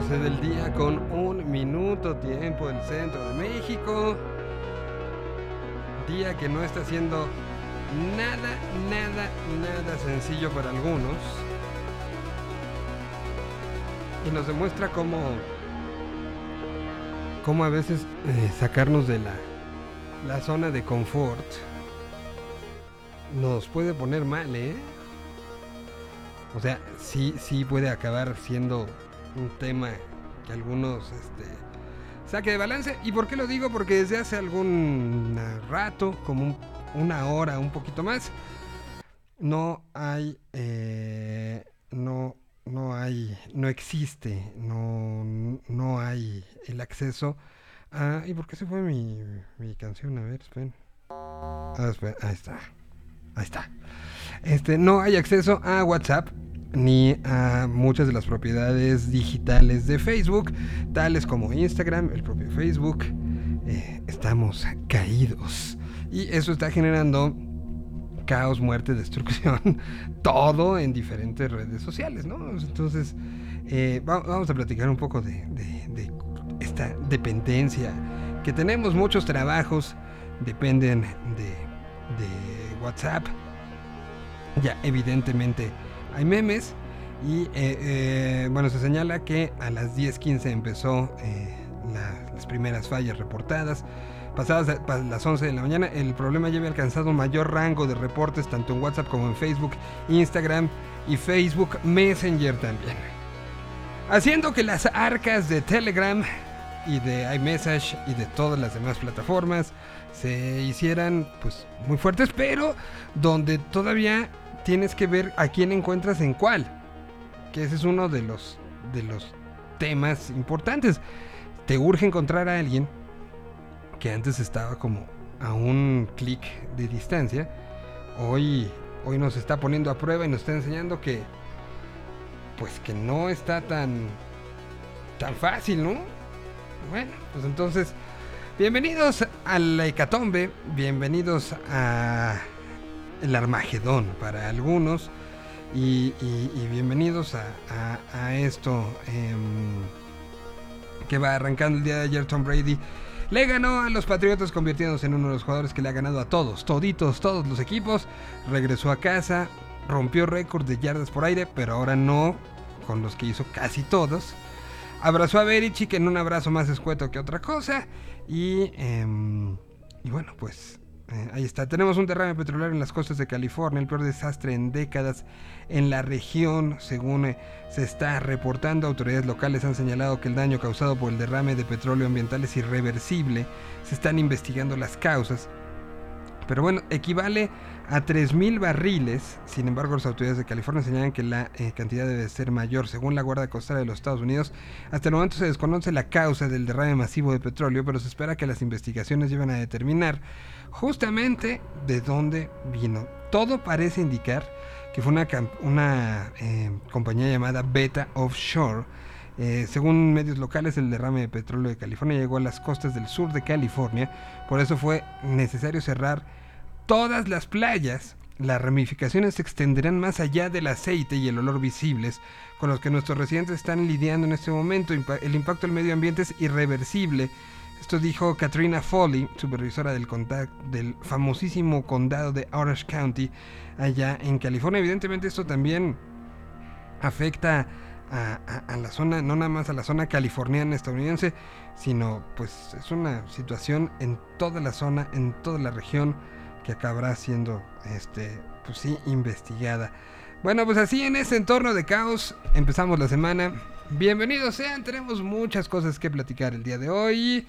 12 del día con un minuto tiempo del centro de México. Día que no está siendo nada, nada, nada sencillo para algunos. Y nos demuestra cómo, cómo a veces eh, sacarnos de la, la zona de confort nos puede poner mal, ¿eh? O sea, sí, sí puede acabar siendo un tema que algunos este, saque de balance. ¿Y por qué lo digo? Porque desde hace algún rato, como una hora, un poquito más, no hay, eh, no, no hay, no existe, no, no hay el acceso a... ¿Y por qué se fue mi, mi canción? A ver, esperen. Ah. Ahí está. Ahí está. Este, no hay acceso a WhatsApp ni a muchas de las propiedades digitales de Facebook, tales como Instagram, el propio Facebook. Eh, estamos caídos. Y eso está generando caos, muerte, destrucción, todo en diferentes redes sociales, ¿no? Entonces, eh, vamos a platicar un poco de, esta dependencia que tenemos. Muchos trabajos dependen de WhatsApp. Ya, evidentemente hay memes y eh, eh, bueno, se señala que a las 10.15 empezó eh, las primeras fallas reportadas. Pasadas las 11 de la mañana, el problema ya había alcanzado un mayor rango de reportes tanto en WhatsApp como en Facebook, Instagram y Facebook Messenger también. Haciendo que las arcas de Telegram y de iMessage y de todas las demás plataformas se hicieran pues muy fuertes, pero donde todavía tienes que ver a quién encuentras en cuál. Que ese es uno de los, de los temas importantes. Te urge encontrar a alguien que antes estaba como a un clic de distancia. Hoy, hoy nos está poniendo a prueba y nos está enseñando que pues que no está tan tan fácil, ¿no? Bueno, pues entonces bienvenidos a la hecatombe, bienvenidos a el Armagedón para algunos. Y, bienvenidos a, esto em, que va arrancando el día de ayer. Tom Brady le ganó a los Patriotas convirtiéndose en uno de los jugadores que le ha ganado a todos, toditos, todos los equipos. Regresó a casa, rompió récord de yardas por aire, pero ahora no con los que hizo casi todos. Abrazó a Berichick en un abrazo más escueto que otra cosa. Y, em, y bueno, pues eh, ahí está. Tenemos un derrame petrolero en las costas de California, el peor desastre en décadas en la región, según eh, se está reportando. Autoridades locales han señalado que el daño causado por el derrame de petróleo ambiental es irreversible. Se están investigando las causas. Pero bueno, equivale a 3.000 barriles. Sin embargo, las autoridades de California señalan que la eh, cantidad debe ser mayor. Según la Guardia Costera de los Estados Unidos, hasta el momento se desconoce la causa del derrame masivo de petróleo, pero se espera que las investigaciones lleven a determinar justamente de dónde vino. Todo parece indicar que fue una, una eh, compañía llamada Beta Offshore. Eh, según medios locales, el derrame de petróleo de California llegó a las costas del sur de California, por eso fue necesario cerrar todas las playas. Las ramificaciones se extenderán más allá del aceite y el olor visibles con los que nuestros residentes están lidiando en este momento. El impacto al medio ambiente es irreversible esto dijo Katrina Foley, supervisora del, famosísimo condado de Orange County, allá en California. Evidentemente esto también afecta a, la zona, no nada más a la zona californiana estadounidense, sino pues es una situación en toda la zona, en toda la región que acabará siendo, este, pues sí, investigada. Bueno, pues así en ese entorno de caos empezamos la semana. Bienvenidos sean, tenemos muchas cosas que platicar el día de hoy.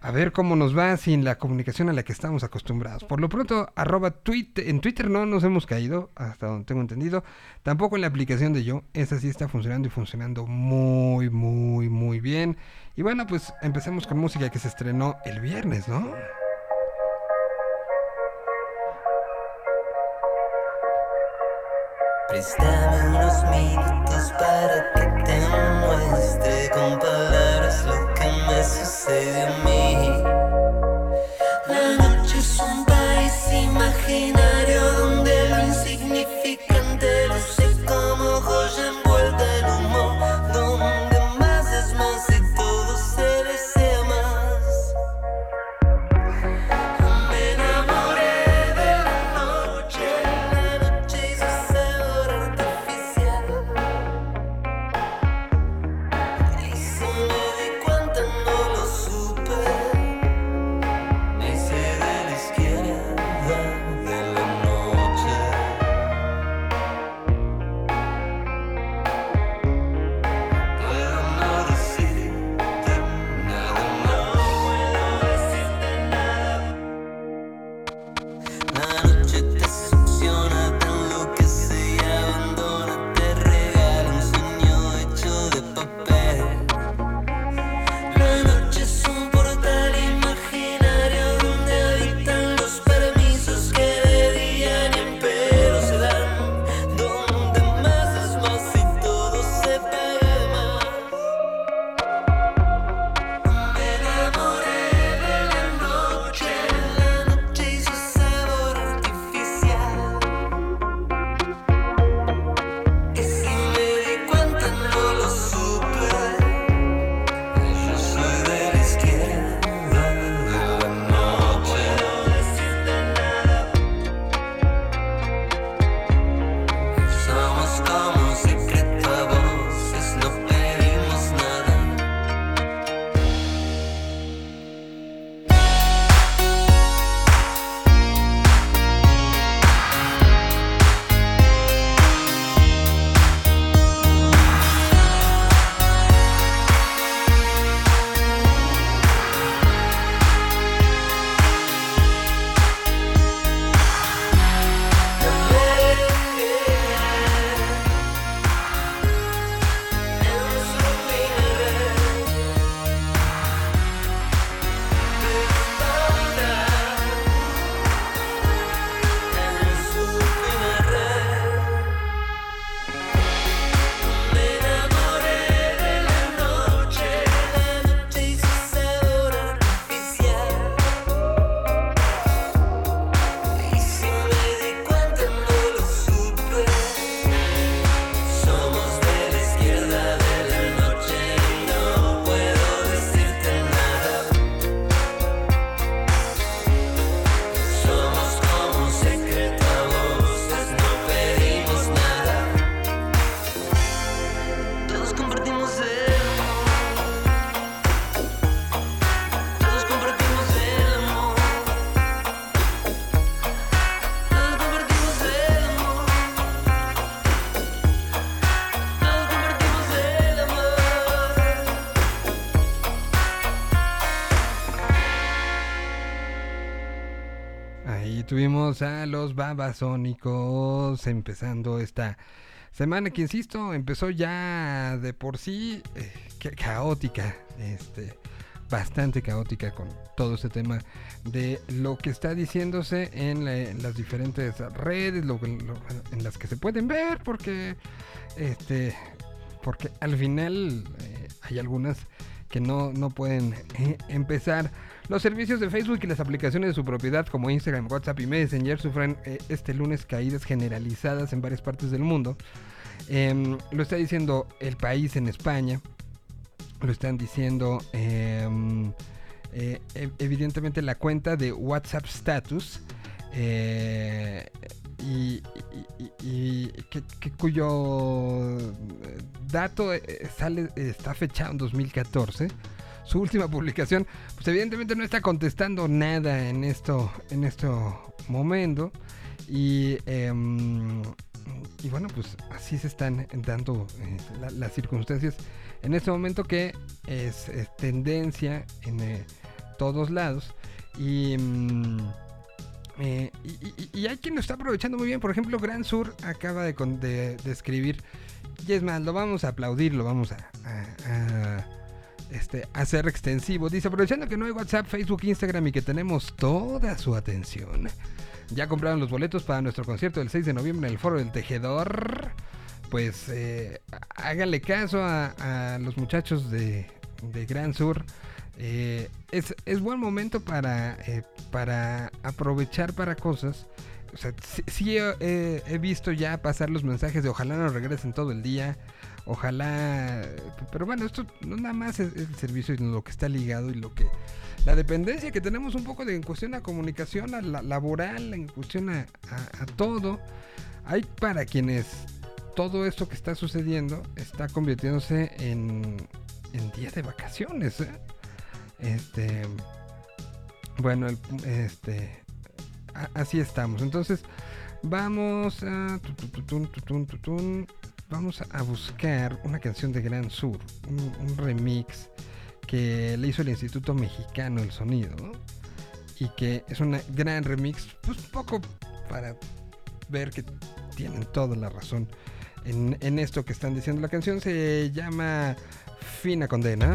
A ver cómo nos va sin la comunicación a la que estamos acostumbrados. Por lo pronto, arroba tweet, en Twitter no nos hemos caído, hasta donde tengo entendido. Tampoco en la aplicación de yo. Esa sí está funcionando y funcionando muy, muy, muy bien. Y bueno, pues empecemos con música que se estrenó el viernes, ¿no? Préstame unos minutos para que te muestre con palabras lo que me sucede a mí. La noche es un país imaginario a los babasónicos empezando esta semana que, insisto, empezó ya de por sí eh, ca- caótica, este, bastante caótica con todo este tema de lo que está diciéndose en, la- en las diferentes redes, que- en las que se pueden ver, porque, este, porque al final eh, hay algunas que no, no pueden eh, empezar. Los servicios de Facebook y las aplicaciones de su propiedad como Instagram, WhatsApp y Messenger sufren eh, este lunes caídas generalizadas en varias partes del mundo. Em, lo está diciendo el país en España. Lo están diciendo em, eh, ev- evidentemente la cuenta de WhatsApp Status. eh, y, cuyo dato sale está fechado en 2014 su última publicación, pues evidentemente no está contestando nada en esto, en este momento. Y, em, y bueno, pues así se están dando eh, la- las circunstancias en este momento que es, tendencia en eh, todos lados. Y, mm, eh, y, hay quien lo está aprovechando muy bien. Por ejemplo, Gran Sur acaba de, de- de escribir. Y es más, lo vamos a aplaudir, lo vamos a, este, hacer extensivo. Dice, aprovechando que no hay WhatsApp, Facebook, Instagram y que tenemos toda su atención. Ya compraron los boletos para nuestro concierto del 6 de noviembre en el Foro del Tejedor. Pues eh, háganle caso a, los muchachos de, Gran Sur. Eh, es, buen momento para, eh, para aprovechar para cosas. O sea, sí, he, he- he visto ya pasar los mensajes de ojalá no regresen todo el día. Ojalá. Pero bueno, esto no nada más es, el servicio y lo que está ligado y lo que. La dependencia que tenemos un poco de en cuestión a comunicación, a la laboral, en cuestión a, todo. Hay para quienes todo esto que está sucediendo está convirtiéndose en, en día de vacaciones. ¿eh? Este. Bueno, el- este. así estamos. Entonces, vamos a. Vamos a buscar una canción de Gran Sur. Un, un remix que le hizo el Instituto Mexicano del Sonido. Y que es una gran remix. Pues un poco para ver que tienen toda la razón en, esto que están diciendo. La canción se llama Fina Condena.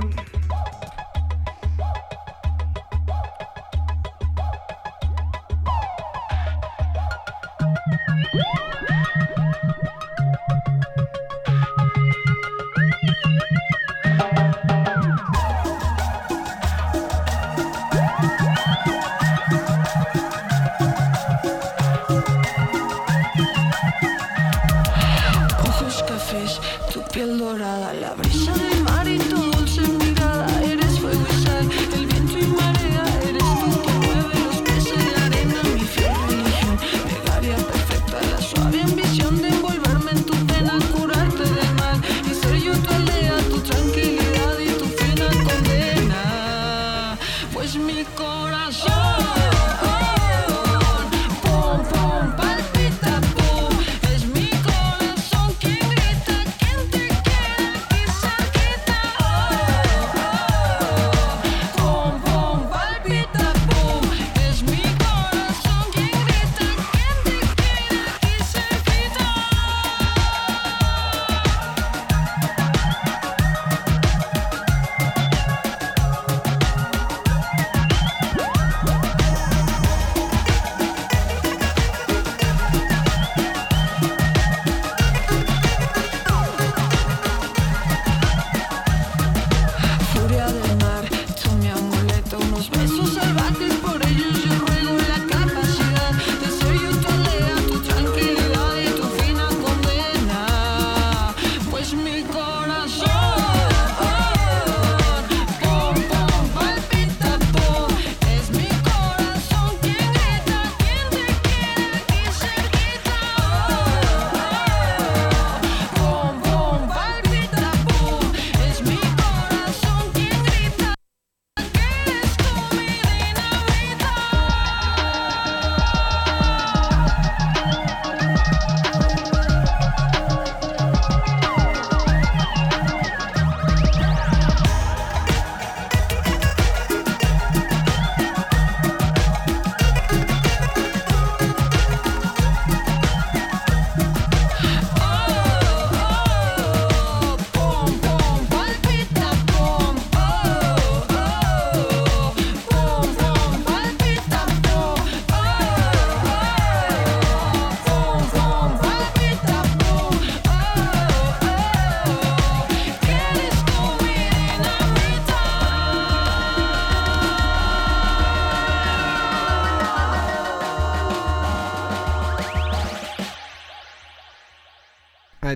Piel dorada, la brisa del mar y tu dulce mirada. Eres fuego y sal, el viento y marea. Eres tú que mueve los peces de arena. Mi fiel religión, plegaria perfecta, la suave ambición de envolverme en tu pena, curarte del mal y ser yo tu aldea, tu tranquilidad y tu fina condena. Pues mi corazón, pom pom palpita,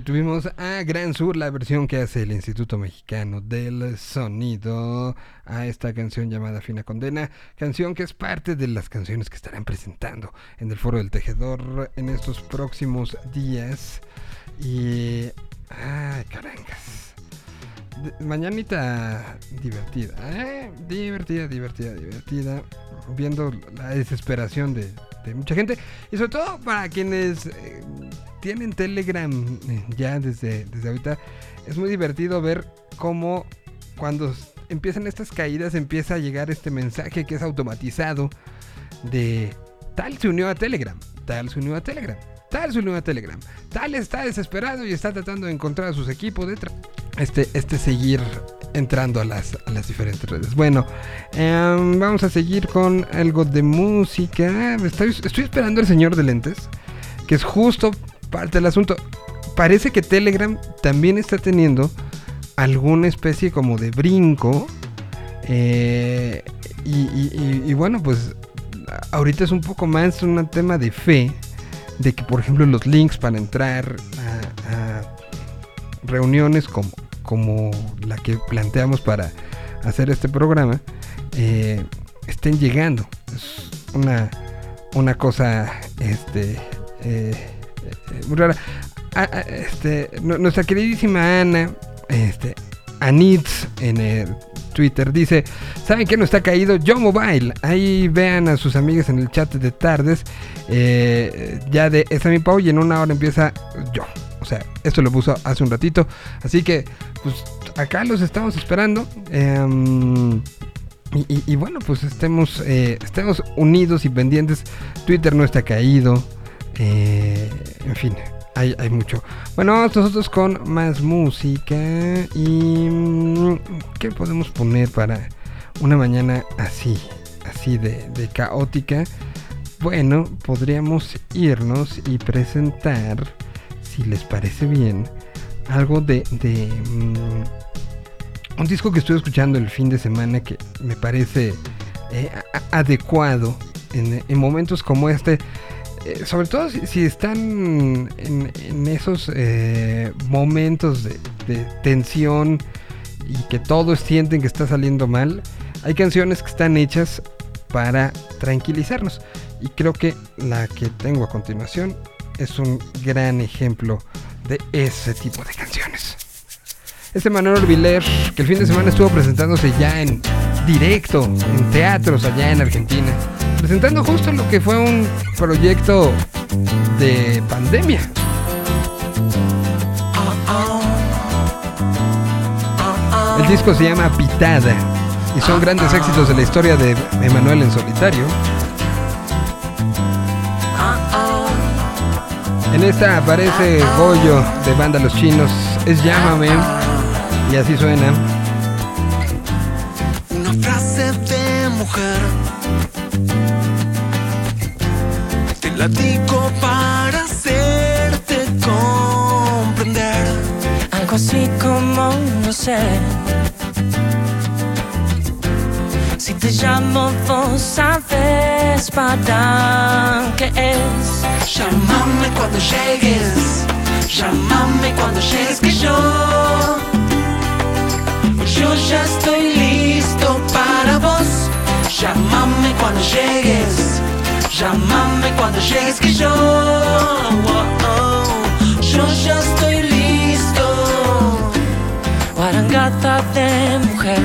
tuvimos a Gran Sur, la versión que hace el Instituto Mexicano del Sonido a esta canción llamada Fina Condena, canción que es parte de las canciones que estarán presentando en el Foro del Tejedor en estos próximos días. Y... ¡Ay, carangas! De- mañanita divertida, ¿eh? Divertida, divertida, divertida. Viendo la desesperación de, de mucha gente. Y sobre todo para quienes eh, tienen Telegram eh, ya desde, desde ahorita. Es muy divertido ver cómo cuando empiezan estas caídas empieza a llegar este mensaje que es automatizado de tal se unió a Telegram, tal se unió a Telegram, tal se unió a Telegram, tal está desesperado y está tratando de encontrar a sus equipos de este, este seguir entrando a las, a las diferentes redes. Bueno, em, vamos a seguir con algo de música. Estoy, esperando al señor de lentes, que es justo parte del asunto. Parece que Telegram también está teniendo alguna especie como de brinco. eh, y- y bueno, pues ahorita es un poco más un tema de fe. De que, por ejemplo, los links para entrar a, reuniones como, como la que planteamos para hacer este programa eh, estén llegando. Es una, una cosa este, eh, eh, muy rara. Ah, ah, este, nu- nuestra queridísima Ana, este, Anitz en el Twitter dice, ¿saben qué no está caído? Yo Mobile. Ahí vean a sus amigas en el chat de tardes. eh, ya de esa mi Pau y en una hora empieza yo. O sea, esto lo puso hace un ratito. Así que, pues acá los estamos esperando. em, y, bueno, pues estemos, eh, estemos unidos y pendientes. Twitter no está caído. eh, en fin, hay, hay mucho. Bueno, nosotros con más música. ¿Y mm, qué podemos poner para una mañana así? Así de, caótica. Bueno, podríamos irnos y presentar, si les parece bien, algo de, de, mm, un disco que estuve escuchando el fin de semana que me parece eh, adecuado en momentos como este. Eh, sobre todo si, están en, en esos eh, momentos de, de tensión y que todos sienten que está saliendo mal, hay canciones que están hechas para tranquilizarnos. Y creo que la que tengo a continuación es un gran ejemplo de ese tipo de canciones. Este Manuel Orbiler, que el fin de semana estuvo presentándose ya en directo, en teatros allá en Argentina, presentando justo lo que fue un proyecto de pandemia. El disco se llama Pitada y son grandes éxitos de la historia de Emanuel en solitario. En esta aparece Goyo de Banda Los Chinos, es Llámame y así suena. Te la digo para hacerte comprender. Algo así como no sé. Si te llamo, vos sabes para qué es. Llámame cuando llegues. Llámame cuando llegues que yo. Yo ya estoy listo para vos. Llámame cuando llegues. Llámame cuando llegues que yo. Oh, oh. Yo ya estoy listo. Guarangata de mujer.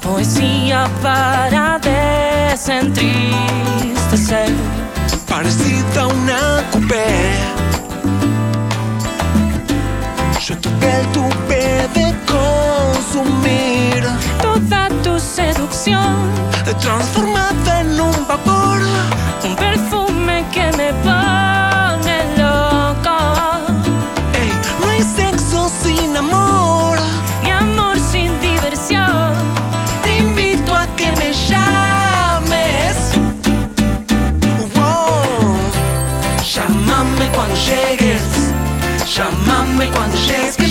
Poesía para desentristecer. parecida a una coupé. Yo tu piel tuve de consumir, seducción. transformada en un vapor. Un perfume que me pone loco. Ey, no hay sexo sin amor. Mi amor sin diversión. Te invito a que me llames. Wow. Llámame cuando llegues. Llámame cuando llegues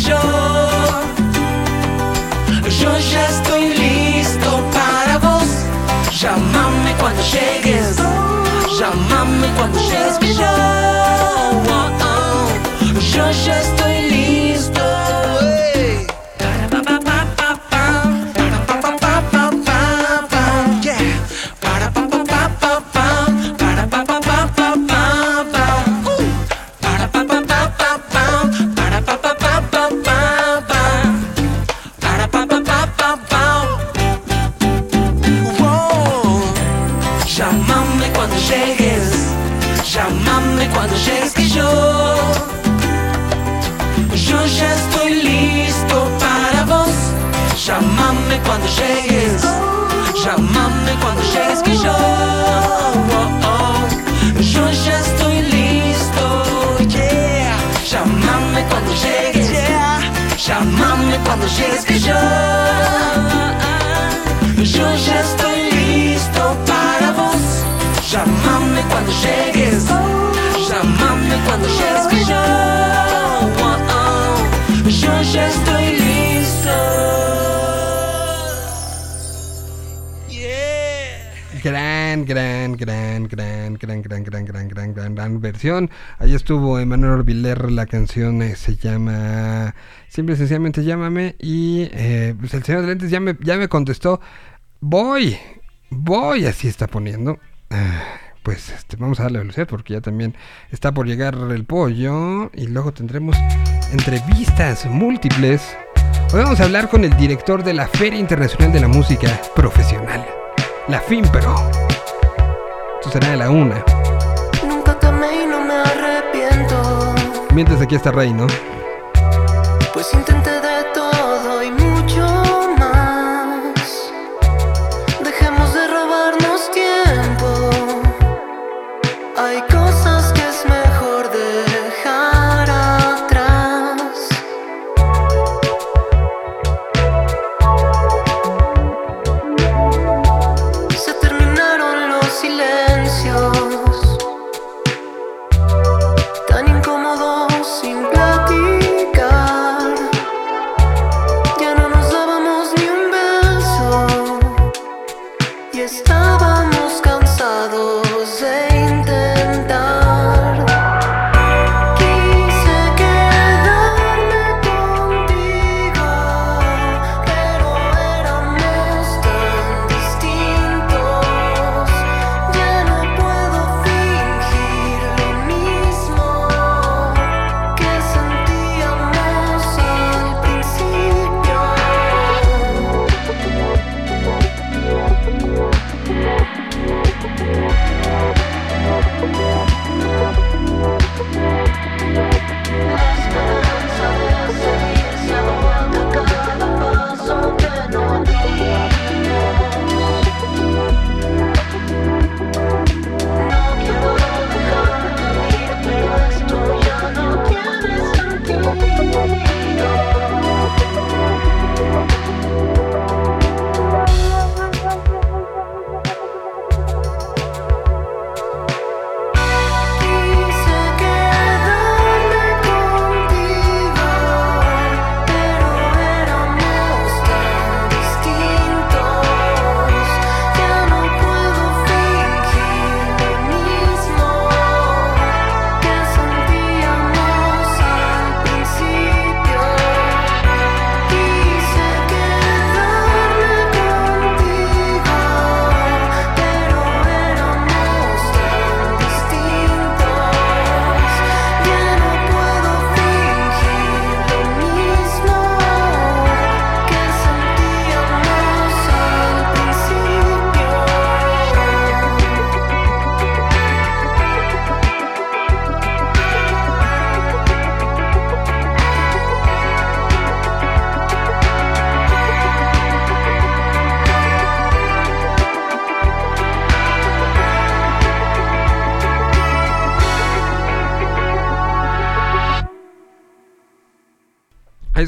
me vois bouger ce que je vois. Je Llámame cuando llegues que yo, yo ya estoy listo para vos. Llámame cuando llegues, llámame cuando llegues que yo, yo ya estoy listo. Yeah. Gran, gran, gran, gran, gran, gran, gran, gran, gran, gran, gran versión. Ahí estuvo Emanuel Orbiler, la canción eh, se llama Simple y sencillamente llámame. Y eh, pues el señor de lentes ya me, ya me contestó. Voy, voy, así está poniendo. Ah, Pues este, vamos a darle velocidad porque ya también está por llegar el pollo. Y luego tendremos entrevistas múltiples. Hoy vamos a hablar con el director de la Feria Internacional de la Música Profesional, la FIMPRO. Esto será a la una. Nunca y no me arrepiento. Mientras aquí está Rey, ¿no? pues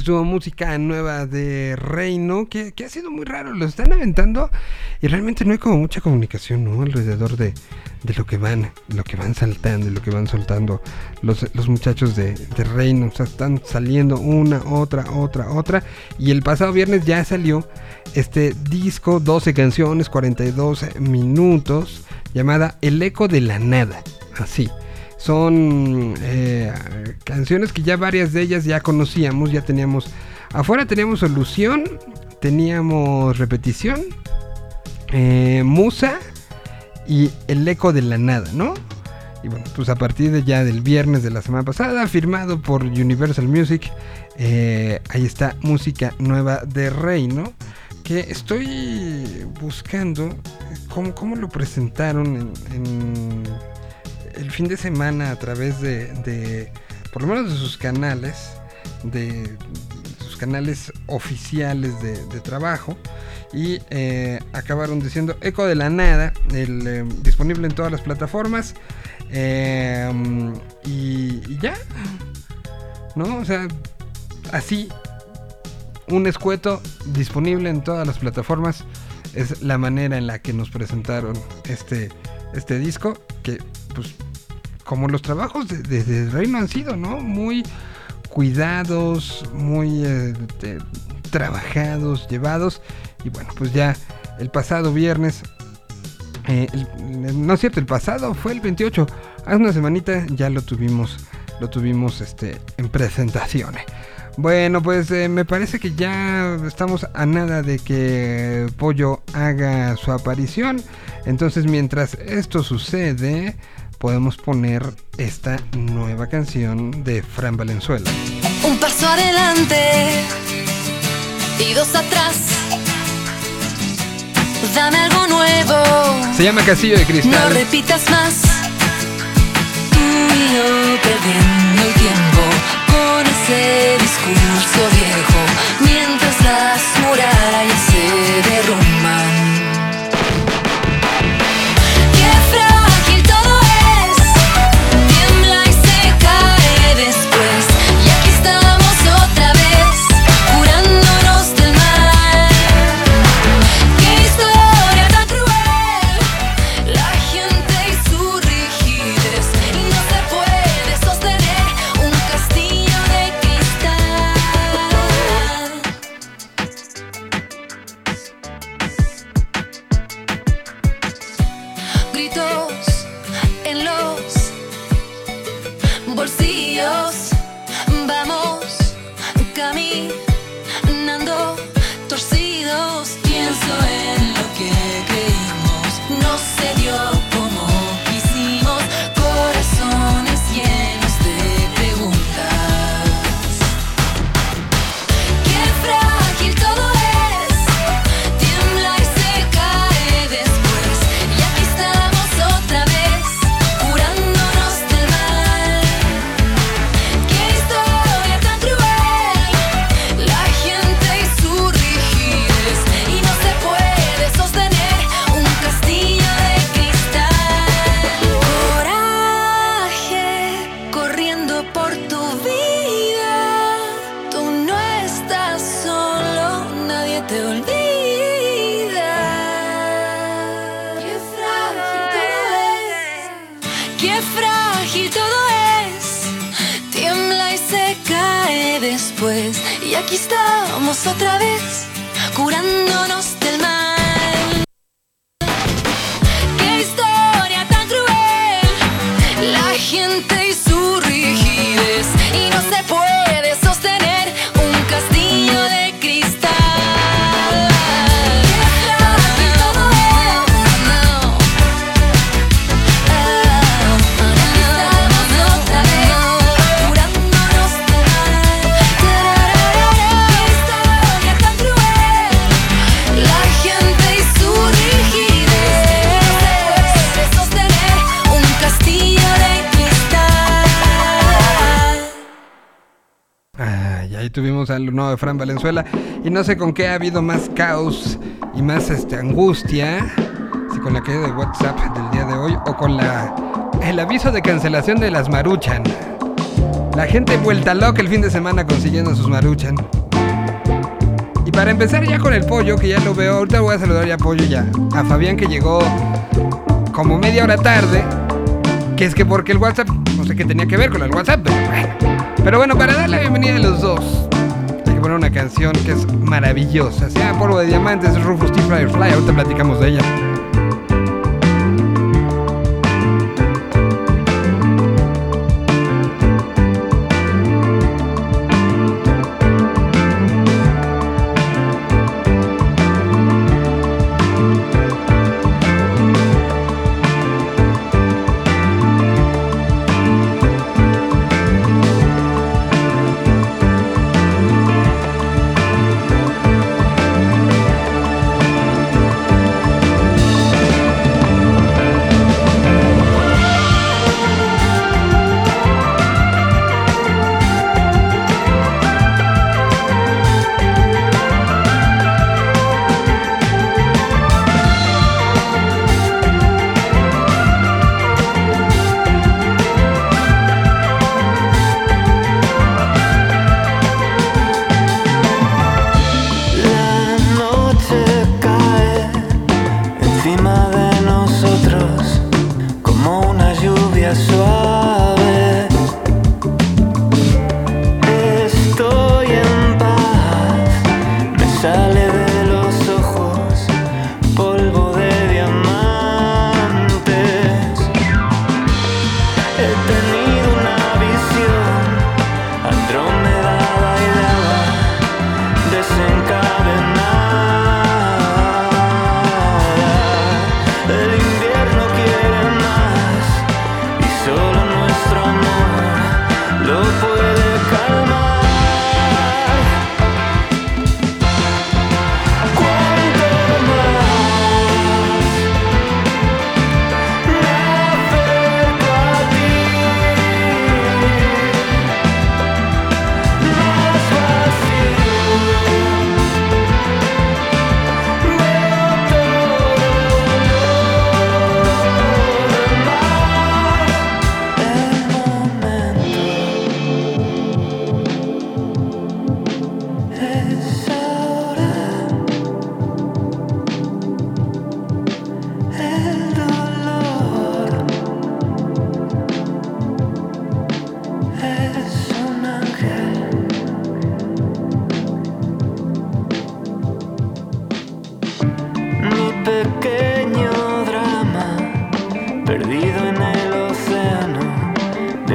Estuvo música nueva de Reino, que, que ha sido muy raro. Lo están aventando y realmente no hay como mucha comunicación, ¿no? Alrededor de, de lo que van, lo que van saltando lo que van soltando los, los muchachos de, de Reino. O sea, están saliendo una, otra, otra, otra. Y el pasado viernes ya salió este disco, 12 canciones, 42 minutos, llamada El Eco de la Nada. Así. Son eh, canciones que ya varias de ellas ya conocíamos, ya teníamos... Afuera teníamos solución, teníamos repetición, eh, musa y el eco de la nada, ¿no? Y bueno, pues a partir de ya del viernes de la semana pasada, firmado por Universal Music, eh, ahí está música nueva de Reino, que estoy buscando cómo, cómo lo presentaron en, en el fin de semana a través de, por lo menos de sus canales, de sus canales oficiales de, trabajo. Y eh, acabaron diciendo Eco de la Nada, eh, disponible en todas las plataformas. Eh, y, y ya. ¿No? O sea, así. Un escueto disponible en todas las plataformas. Es la manera en la que nos presentaron este, este disco. Que, pues, como los trabajos de, de- Reino han sido, ¿no? Muy cuidados, muy eh, trabajados, llevados. Y bueno, pues ya el pasado viernes, eh, no es cierto, el pasado fue el 28. Hace una semanita ya lo tuvimos, lo tuvimos este, en presentaciones. Bueno, pues eh, me parece que ya estamos a nada de que Pollo haga su aparición. Entonces, mientras esto sucede, podemos poner esta nueva canción de Fran Valenzuela. Un paso adelante y dos atrás. Dame algo nuevo, Se llama Castillo de no Cristal. repitas más. Tú y yo perdiendo el tiempo con ese discurso viejo mientras las murallas se derrumban. Y aquí estamos otra vez, curándonos del mal. Tuvimos al nuevo de Fran Valenzuela. Y no sé con qué ha habido más caos y más este, angustia. Si con la caída de WhatsApp del día de hoy o con la el aviso de cancelación de las Maruchan. La gente vuelta loca el fin de semana consiguiendo sus Maruchan. Y para empezar ya con el pollo, que ya lo veo, ahorita voy a saludar ya a pollo ya. A Fabián que llegó como media hora tarde. Que es que porque el WhatsApp, no sé qué tenía que ver con el WhatsApp, pero. Pero bueno, para dar la bienvenida a los dos, hay que poner una canción que es maravillosa. Se llama Polvo de Diamantes, es Rufus T. Firefly, ahorita platicamos de ella.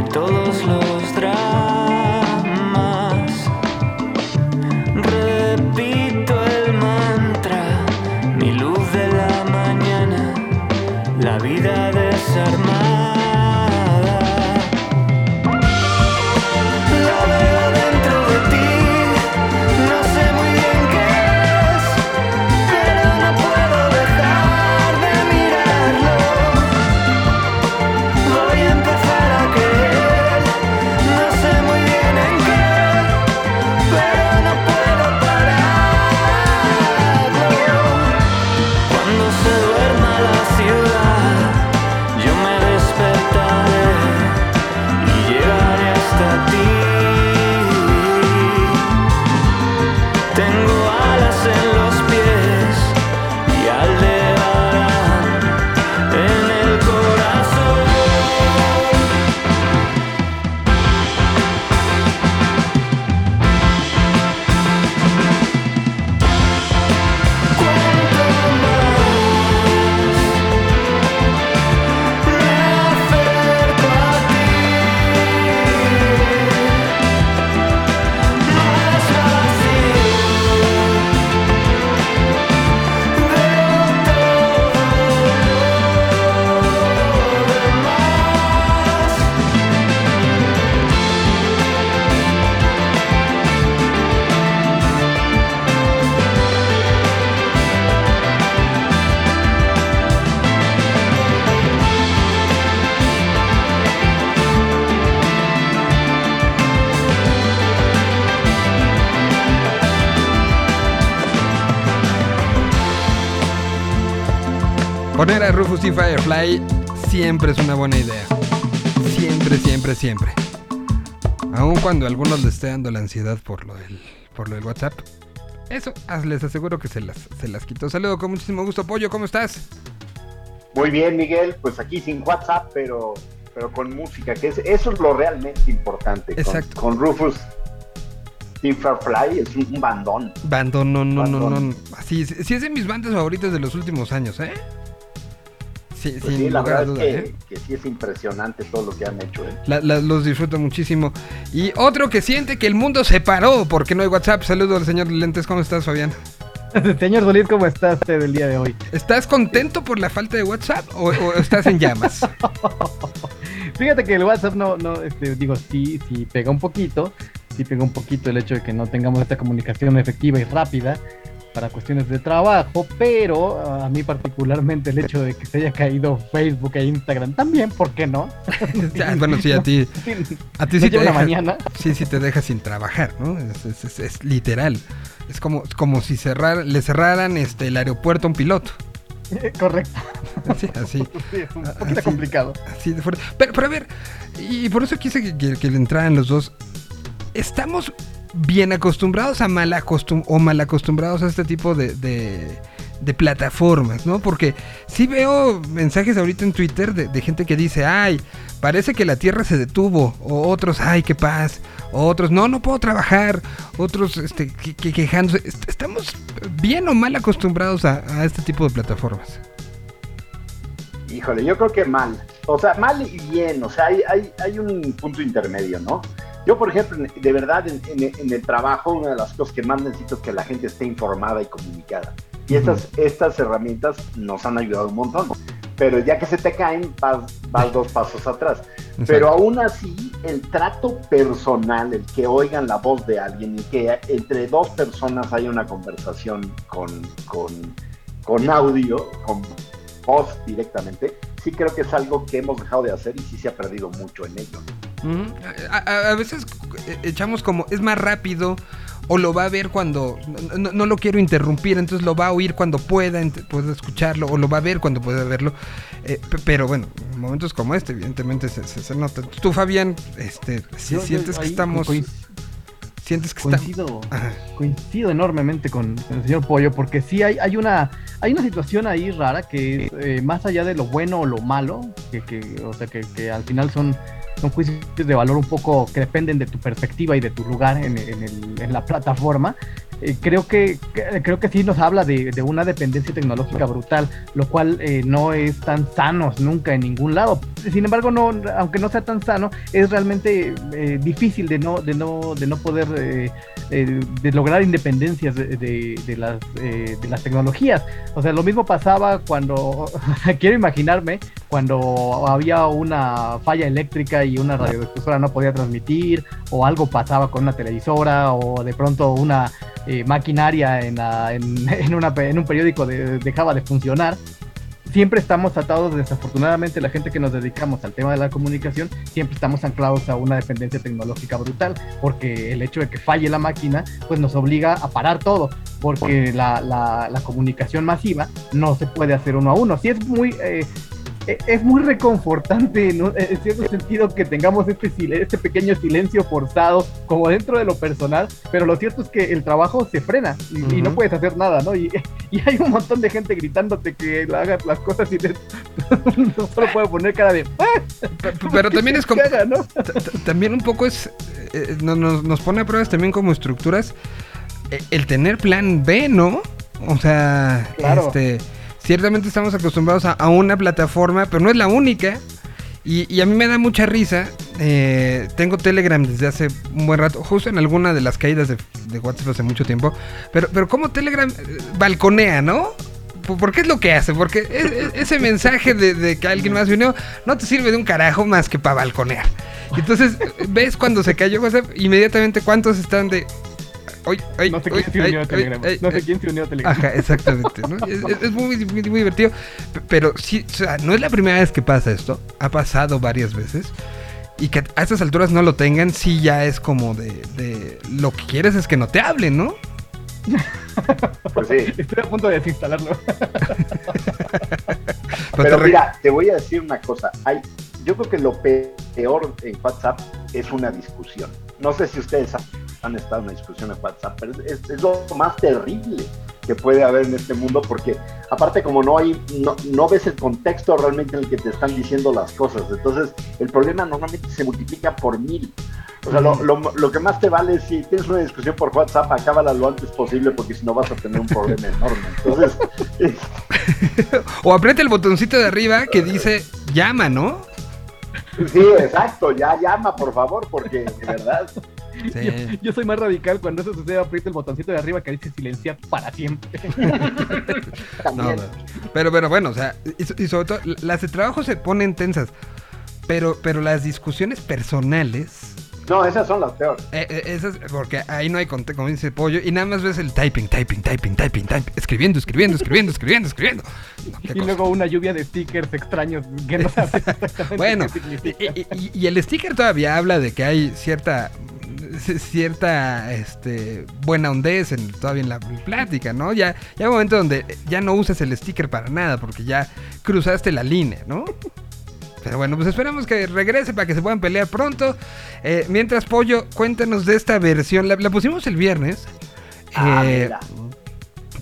todo Rufus y Firefly siempre es una buena idea. Siempre, siempre, siempre. Aun cuando a algunos les esté dando la ansiedad por lo del, por lo del WhatsApp. Eso, ah, les aseguro que se las, se las quitó. Saludo con muchísimo gusto, Pollo, ¿cómo estás? Muy bien, Miguel, pues aquí sin WhatsApp, pero, pero con música, que es, eso es lo realmente importante. Exacto. Con, Rufus Team Firefly es un, bandón. Bando, no, no, no, no. Bandón. no. Así, sí sí es de mis bandas favoritas de los últimos años, ¿eh? Sí, Pues sin sí, la verdad duda, es que, ¿eh? que sí es impresionante todo lo que han hecho. ¿eh? La- la- los disfruto muchísimo. Y otro que siente que el mundo se paró porque no hay WhatsApp. Saludo al señor Lentes. ¿Cómo estás, Fabián? Señor Solís, ¿cómo está usted el día de hoy? ¿Estás contento por la falta de WhatsApp o, o estás en llamas? Fíjate que el WhatsApp no, no, este, digo, sí, sí pega un poquito, sí pega un poquito el hecho de que no tengamos esta comunicación efectiva y rápida para cuestiones de trabajo, pero ah, a mí particularmente el hecho de que se haya caído Facebook e Instagram también, ¿por qué no? Bueno, sí, a ti, a ti sí te deja, mañana. sí, sí te deja sin trabajar, ¿no? Es, es- es- es literal. Es como, como si cerrar, le cerraran este, el aeropuerto a un piloto. Correcto, Así, así. sí, es un poquito Así. complicado. Así de fuerte. Pero, pero a ver, y por eso quise que, que, que le entraran los dos. Estamos bien acostumbrados a mal acostum o mal acostumbrados a este tipo de, de, de plataformas, ¿no? Porque sí veo mensajes ahorita en Twitter de, gente que dice, ay, parece que la Tierra se detuvo, o otros, ay, qué paz, o otros, no, no puedo trabajar, otros, este, que, que- quejándose. Est- Estamos bien o mal acostumbrados a, a este tipo de plataformas. Híjole, yo creo que mal. O sea, mal y bien. O sea, hay, hay, hay un punto intermedio, ¿no? Yo, por ejemplo, de verdad, en, en- en el trabajo, una de las cosas que más necesito es que la gente esté informada y comunicada. Y estas, estas herramientas nos han ayudado un montón. Pero ya que se te caen, vas, vas dos pasos atrás. Pero aún así, el trato personal, el que oigan la voz de alguien y que entre dos personas haya una conversación con, con, con audio, con voz directamente, sí creo que es algo que hemos dejado de hacer y sí se ha perdido mucho en ello. A, veces eh, echamos como es más rápido o lo va a ver cuando no, lo quiero interrumpir, entonces lo va a oír cuando pueda, pueda escucharlo o lo va a ver cuando pueda verlo. Eh, pe- pero bueno, en momentos como este, evidentemente se, se- se nota. Tú, Fabián, este, si Yo- yo sientes que estamos, sientes que Coincido, Ajá. coincido enormemente con, con el señor Pollo, porque sí hay, hay una hay una situación ahí rara que es eh, más allá de lo bueno o lo malo, que, que, o sea que, que al final son, son juicios de valor un poco que dependen de tu perspectiva y de tu lugar en, en el- en la plataforma. eh, creo que, creo que sí nos habla de, de una dependencia tecnológica brutal, lo cual eh, no es tan sano nunca en ningún lado. Sin embargo, no, aunque no sea tan sano, es realmente eh, difícil de no, de no, de no poder de lograr independencias de, de- de las, de las tecnologías. O sea, lo mismo pasaba cuando, quiero imaginarme cuando había una falla eléctrica y una radiodifusora no podía transmitir, o algo pasaba con una televisora, o de pronto una eh, maquinaria en, la- en- en una en un periódico de- dejaba de funcionar. Siempre estamos atados, desafortunadamente, la gente que nos dedicamos al tema de la comunicación, siempre estamos anclados a una dependencia tecnológica brutal, porque el hecho de que falle la máquina, pues nos obliga a parar todo, porque la, la- la comunicación masiva no se puede hacer uno a uno. Sí es muy, eh, es muy reconfortante ¿no? en cierto sentido que tengamos este, este pequeño silencio forzado como dentro de lo personal, pero lo cierto es que el trabajo se frena y, y no puedes hacer nada, ¿no? Y, y hay un montón de gente gritándote que hagas las cosas y te- no solo puede poner cara de... "Ah, Pero también es como... que haga", ¿no? También un poco es eh, no- nos, nos pone a pruebas también como estructuras eh, el tener plan B, ¿no? O sea, Claro. este ciertamente estamos acostumbrados a, una plataforma, pero no es la única. Y, a mí me da mucha risa. eh, tengo Telegram desde hace un buen rato, justo en alguna de las caídas de, de WhatsApp hace mucho tiempo. Pero, pero como Telegram eh, balconea, ¿no? ¿Por qué es lo que hace? Porque e- e- ese mensaje de, que alguien más vino no te sirve de un carajo más que para balconear. Entonces, ves cuando se cayó WhatsApp, inmediatamente cuántos están de... Ay, ay, No sé ay, quién se unió a Telegram. ay, No sé ay. quién se unió a Telegram. Ajá, exactamente. ¿no? Es, es- es muy, muy, muy divertido. Pero sí, o sea, no es la primera vez que pasa esto. Ha pasado varias veces. Y que a estas alturas no lo tengan, sí ya es como de, de lo que quieres es que no te hablen, ¿no? Pues sí. Estoy a punto de desinstalarlo. Pero te re- mira, te voy a decir una cosa. Hay, yo creo que lo pe- peor en WhatsApp es una discusión. No sé si ustedes ha- han estado en una discusión en WhatsApp, pero es, es lo más terrible que puede haber en este mundo porque aparte como no hay no, no ves el contexto realmente en el que te están diciendo las cosas entonces el problema normalmente se multiplica por mil o sea, lo, lo- lo que más te vale es si tienes una discusión por WhatsApp, acábala lo antes posible porque si no vas a tener un problema enorme. Entonces, O aprieta el botoncito de arriba que dice llama, ¿no? Sí, exacto, ya llama, por favor, porque de verdad. Sí. Yo, yo soy más radical. Cuando eso sucede, aprieto el botoncito de arriba que dice silenciar para siempre. No. Pero, pero bueno, o sea, y, y sobre todo, las de trabajo se ponen tensas. Pero, pero las discusiones personales, No, esas son las peores. eh, eh, esas, porque ahí no hay contexto, como dice Pollo, y nada más ves el typing, typing, typing, typing, typing, escribiendo, escribiendo, escribiendo, escribiendo, escribiendo. No, Y cosa. luego una lluvia de stickers extraños que no sabes exactamente Bueno, qué significa. y, y- y el sticker todavía habla de que hay cierta cierta este buena hondez en todavía en la plática, ¿no? Ya ya hay un momento donde ya no usas el sticker para nada porque ya cruzaste la línea, ¿no? Pero bueno, pues esperamos que regrese para que se puedan pelear pronto. Eh, mientras, Pollo, cuéntanos de esta versión. La, la pusimos el viernes. Ah, Eh.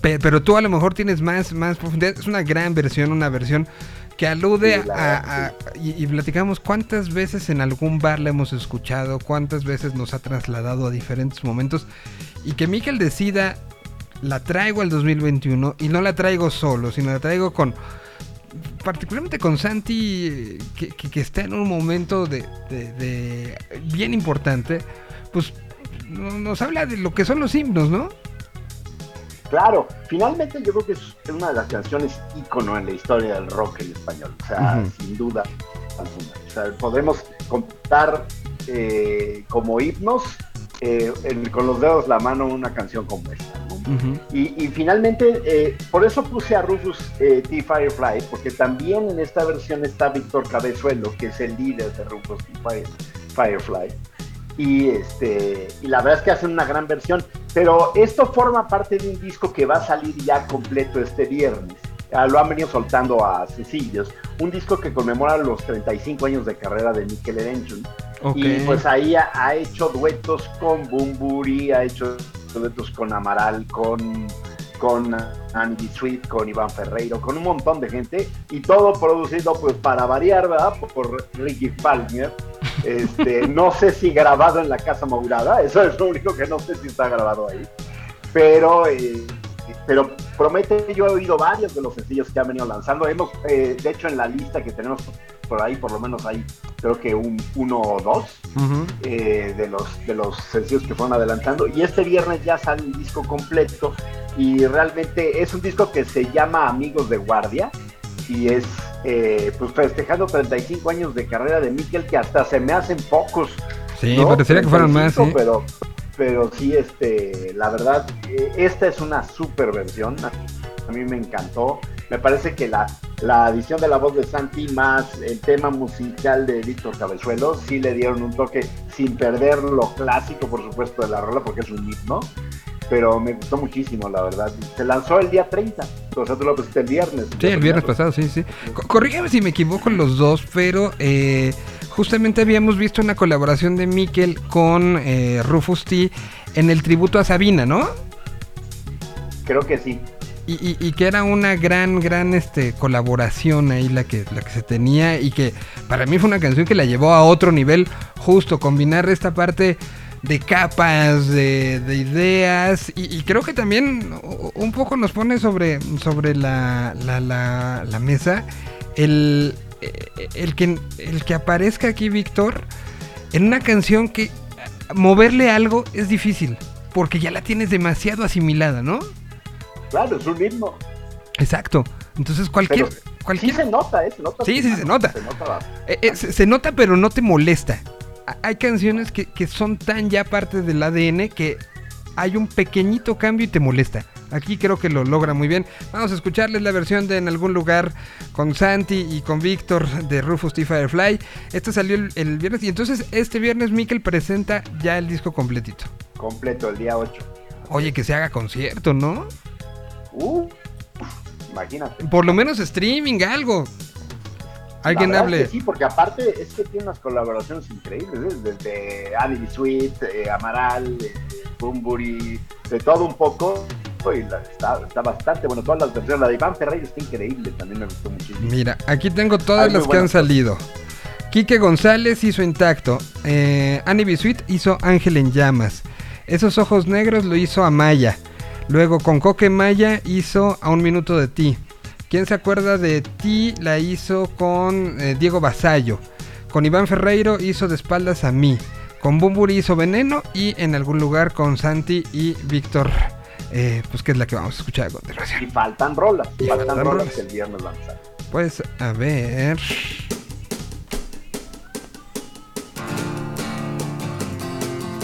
Pe- pero tú a lo mejor tienes más, más profundidad. Es una gran versión, una versión que alude Sí, a, y, y platicamos cuántas veces en algún bar la hemos escuchado, cuántas veces nos ha trasladado a diferentes momentos y que Miquel decida la traigo al 2021 y no la traigo solo, sino la traigo con particularmente con Santi que, que- que está en un momento de, de- de bien importante, pues no- nos habla de lo que son los himnos, ¿no? Claro, finalmente yo creo que es una de las canciones ícono en la historia del rock en español. O sea, sin duda alguna. O sea, podemos contar eh, como himnos eh, en- con los dedos la mano una canción como esta. ¿no? Ujú. Y, y finalmente, eh, por eso puse a Rufus eh, T. Firefly, porque también en esta versión está Víctor Cabezuelo, que es el líder de Rufus T. Fire- Firefly. Y, este, y la verdad es que hacen una gran versión, pero esto forma parte de un disco que va a salir ya completo este viernes. Ah, lo han venido soltando a sencillos. Un disco que conmemora los 35 años de carrera de Mikel Y pues ahí ha, ha hecho duetos con Bumburi, ha hecho duetos con Amaral, con, con Andy Sweet, con Iván Ferreiro, con un montón de gente. Y todo producido, pues para variar, ¿verdad? Por Ricky Palmer. Este, no sé si grabado en la Casa Mourada, eso es lo único que no sé si está grabado ahí. Pero, eh, pero promete, yo he oído varios de los sencillos que han venido lanzando. Hemos, eh, de hecho, en la lista que tenemos por ahí, por lo menos hay, creo que un uno o dos eh, de, los, de los sencillos que fueron adelantando. Y este viernes ya sale un disco completo y realmente es un disco que se llama Amigos de Guardia y es eh, pues festejando 35 años de carrera de Mikel, que hasta se me hacen pocos. Sí, ¿no? parecería que fueran más, 35, sí. Pero, pero sí, este, la verdad, eh, esta es una super versión. A mí me encantó. Me parece que la, la edición de la voz de Santi más el tema musical de Víctor Cabezuelo sí le dieron un toque sin perder lo clásico, por supuesto, de la rola, porque es un himno. Pero me gustó muchísimo, la verdad. Se lanzó el día 30. O sea, tú lo pusiste el viernes. Sí, el viernes pasado, sí, sí. Co- Corrígeme si me equivoco los dos, pero eh, justamente habíamos visto una colaboración de Mikel con eh, Rufus T en el tributo a Sabina, ¿no? Creo que sí. Y, y- y que era una gran, gran este, colaboración ahí la que, la que se tenía y que para mí fue una canción que la llevó a otro nivel, justo combinar esta parte de capas, de, de ideas y, creo que también un poco nos pone sobre, sobre la, la, la- la mesa el, eh, el, que, el que aparezca aquí Víctor en una canción que moverle algo es difícil porque ya la tienes demasiado asimilada, ¿no? Claro, es un himno. Exacto. Entonces cualquier... Pero Sí cualquier se nota, ¿eh? Se nota. Sí, sí, se nota. Se nota eh, eh, se, se nota pero no te molesta. Ha- Hay canciones que, que son tan ya parte del ADN que hay un pequeñito cambio y te molesta. Aquí creo que lo logra muy bien. Vamos a escucharles la versión de En algún lugar con Santi y con Víctor de Rufus T. Firefly. Esto salió el, el viernes y entonces este viernes Mikel presenta ya el disco completito. Completo, el día 8. Oye, que se haga concierto, ¿no? Uh, imagínate. Por lo menos streaming, algo. Alguien hable. es que sí, porque aparte es que tiene unas colaboraciones increíbles, ¿eh? desde Annie Sweet, eh, Amaral, eh, Bumburi, de todo un poco. Y la- está, está bastante bueno. Todas las versiones, la de Iván Ferreira está increíble, también me gustó muchísimo. Mira, aquí tengo todas las que han salido. Quique González hizo Intacto. Eh, Annie Bisuit hizo Ángel en Llamas. Esos ojos negros lo hizo Amaya. Luego con Coque Maya hizo A un minuto de ti. ¿Quién se acuerda de ti? La hizo con eh, Diego Basallo. Con Iván Ferreiro hizo De espaldas a mí. Con Bumburi hizo Veneno. Y en algún lugar con Santi y Víctor. eh, pues que es la que vamos a escuchar a continuación. Y faltan rolas, Y faltan, faltan rolas rolas. que el viernes van a. Pues a ver.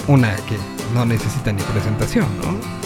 Una que no necesita ni presentación, ¿no?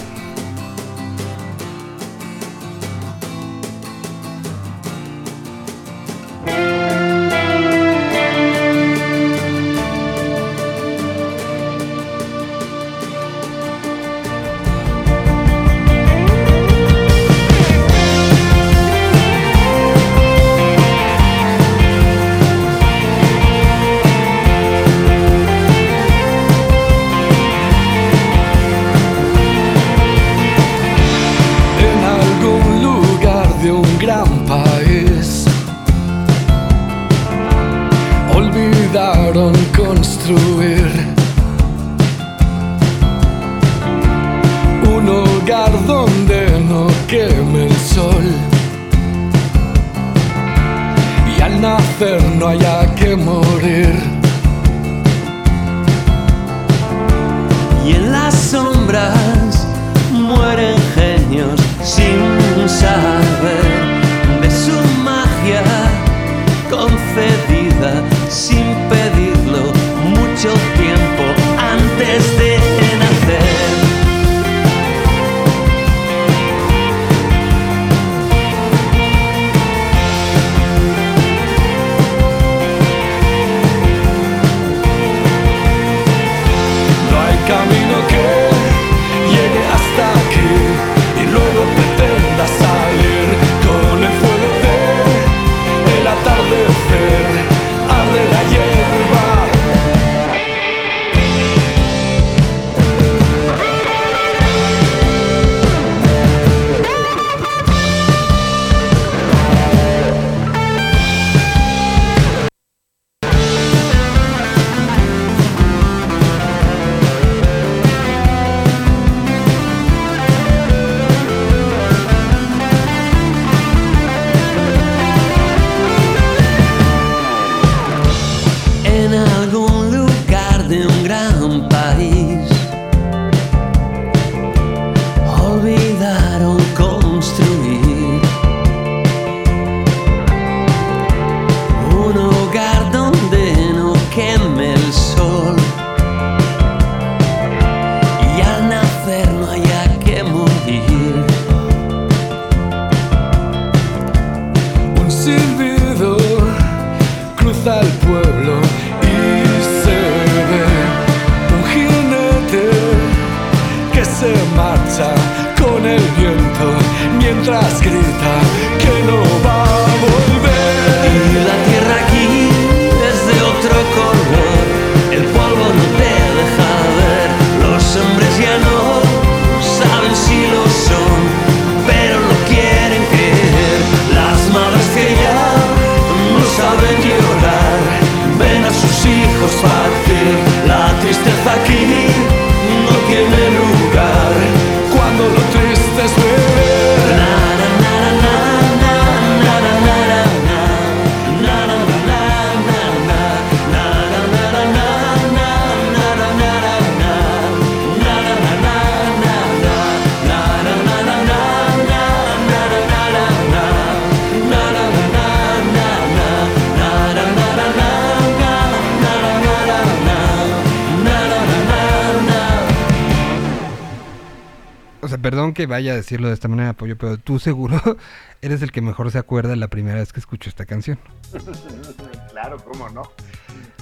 Que vaya a decirlo de esta manera, Pollo, pero tú seguro eres el que mejor se acuerda la primera vez que escuchó esta canción. claro, cómo no.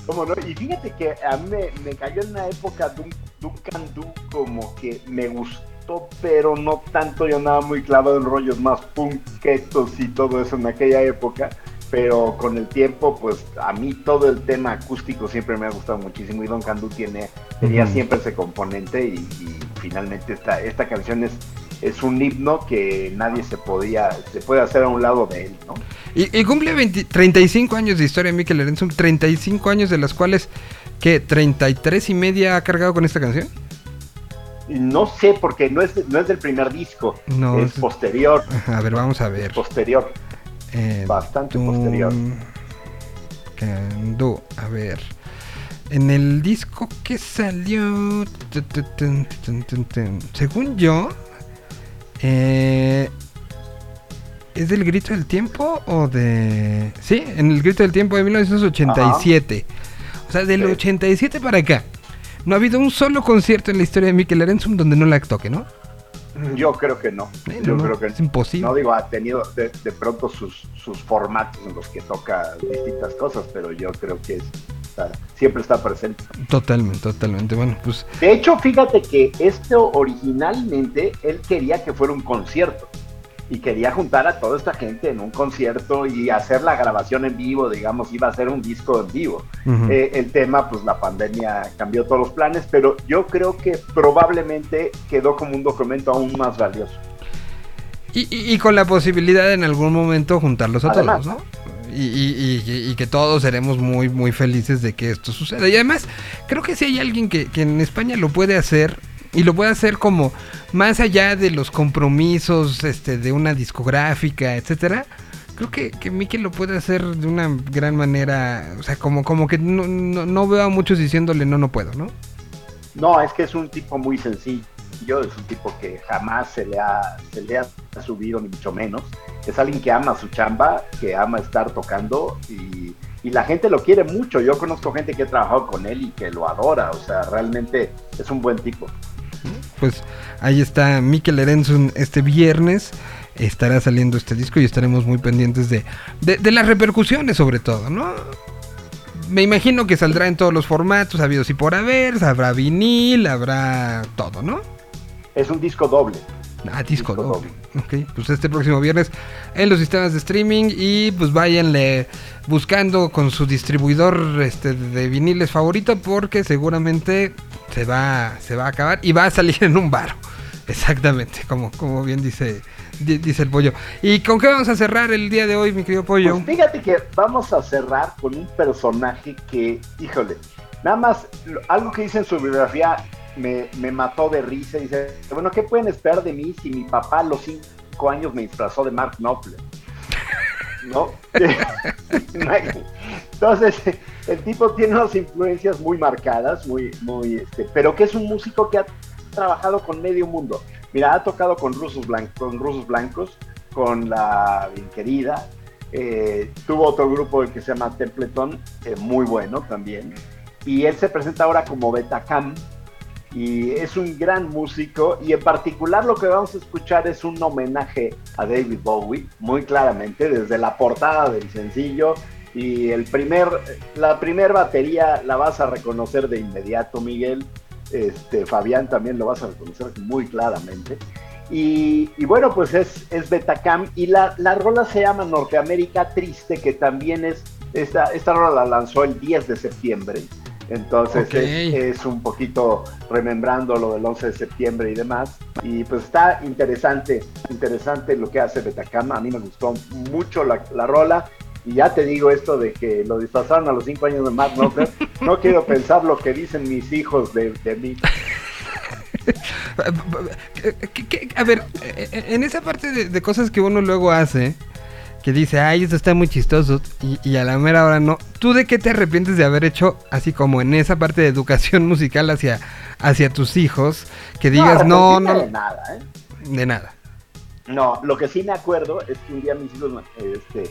¿Cómo no? Y fíjate que a mí me, me cayó en una época Dun- Duncan Du como que me gustó, pero no tanto. Yo andaba muy clavado en rollos más punketos y todo eso en aquella época. Pero con el tiempo, pues a mí todo el tema acústico siempre me ha gustado muchísimo. Y Duncan Du tiene, tenía siempre ese componente. Y, y finalmente esta, esta canción es, es un himno que nadie se podía, se puede hacer a un lado de él, ¿no? Y, y cumple 20 35 años de historia Mikel Erenzum, 35 años de los cuales, ¿qué? ¿33 y media ha cargado con esta canción? No sé, porque no es, no es del primer disco, No, es es- posterior, a ver, vamos a ver. posterior. Eh, Bastante posterior. A ver. En el disco que salió. Según yo. Eh, ¿Es del Grito del Tiempo o de.? Sí, en el Grito del Tiempo de 1987. O sea, del Sí. 87 para acá. No ha habido un solo concierto en la historia de Mikel Erenzum donde no la toque, ¿no? Yo creo que no. Eh, Yo no, creo que es imposible. No digo, ha tenido de, de pronto sus, sus formatos en los que toca distintas cosas, pero yo creo que es, está- siempre está presente. Totalmente, totalmente. Bueno, pues. De hecho, fíjate que esto originalmente él quería que fuera un concierto y quería juntar a toda esta gente en un concierto y hacer la grabación en vivo, digamos, iba a ser un disco en vivo. Eh, el tema, pues la pandemia cambió todos los planes, pero yo creo que probablemente quedó como un documento aún más valioso. Y, y- y con la posibilidad de en algún momento juntarlos a Además. todos, ¿no? Y, y- que todos seremos muy, muy felices de que esto suceda. Y además, creo que si hay alguien que, en España lo puede hacer, y lo puede hacer como más allá de los compromisos este, de una discográfica, etcétera. Creo que, que Mikel lo puede hacer de una gran manera. O sea, como, como que no, no veo a muchos diciéndole no, no puedo, ¿no? No, es que es un tipo muy sencillo, es un tipo que jamás se le ha, se le ha subido, ni mucho menos. Es alguien que ama su chamba, que ama estar tocando y, y la gente lo quiere mucho. Yo conozco gente que ha trabajado con él y que lo adora, o sea, realmente es un buen tipo. Pues ahí está Mikel Erenzun este viernes. Estará saliendo este disco y estaremos muy pendientes de, de, de las repercusiones sobre todo, ¿no? Me imagino que saldrá en todos los formatos, habidos y por haber, habrá vinil, habrá todo, ¿no? Es un disco doble. Ah, disco, Disco doble. Ok, pues este próximo viernes en los sistemas de streaming y pues váyanle buscando con su distribuidor este, de viniles favorito porque seguramente se va, se va a acabar y va a salir en un bar. Exactamente, como, como bien dice, di- dice el pollo. ¿Y con qué vamos a cerrar el día de hoy, mi querido pollo? Pues fíjate que vamos a cerrar con un personaje que, híjole, nada más, algo que dice en su biografía me, me mató de risa. Dice, bueno, ¿qué pueden esperar de mí si mi papá a los cinco años me disfrazó de Mark Knopfler? ¿No? Entonces, el tipo tiene unas influencias muy marcadas, muy, muy, este, pero que es un músico que ha trabajado con medio mundo. Mira, ha tocado con rusos blancos, con rusos blancos, con la bien querida. eh, tuvo otro grupo que se llama Templeton, eh, muy bueno también. Y él se presenta ahora como Betacam. Y es un gran músico. Y en particular lo que vamos a escuchar es un homenaje a David Bowie, muy claramente, desde la portada del sencillo. Y el primer, la primer batería la vas a reconocer de inmediato, Miguel. Este, Fabián también lo vas a reconocer muy claramente. Y, bueno, pues es, es Betacam y la, la rola se llama Norteamérica Triste, que también es, esta, esta rola la lanzó el 10 de septiembre. Entonces es, es un poquito remembrando lo del 11 de septiembre y demás. Y pues está interesante, interesante lo que hace Betacam. A mí me gustó mucho la, la rola. Y ya te digo esto de que lo disfrazaron a los 5 años de Mark Knopfler. No quiero pensar lo que dicen mis hijos de, de mí. ¿Qué- qué- A ver, en esa parte de, de cosas que uno luego hace, que dice, ay, esto está muy chistoso, y, y a la mera hora no. ¿Tú de qué te arrepientes de haber hecho, así como en esa parte de educación musical hacia, hacia tus hijos, que digas, no, arrepentirme no, De nada, ¿eh? de nada? No, lo que sí me acuerdo es que un día mis hijos este,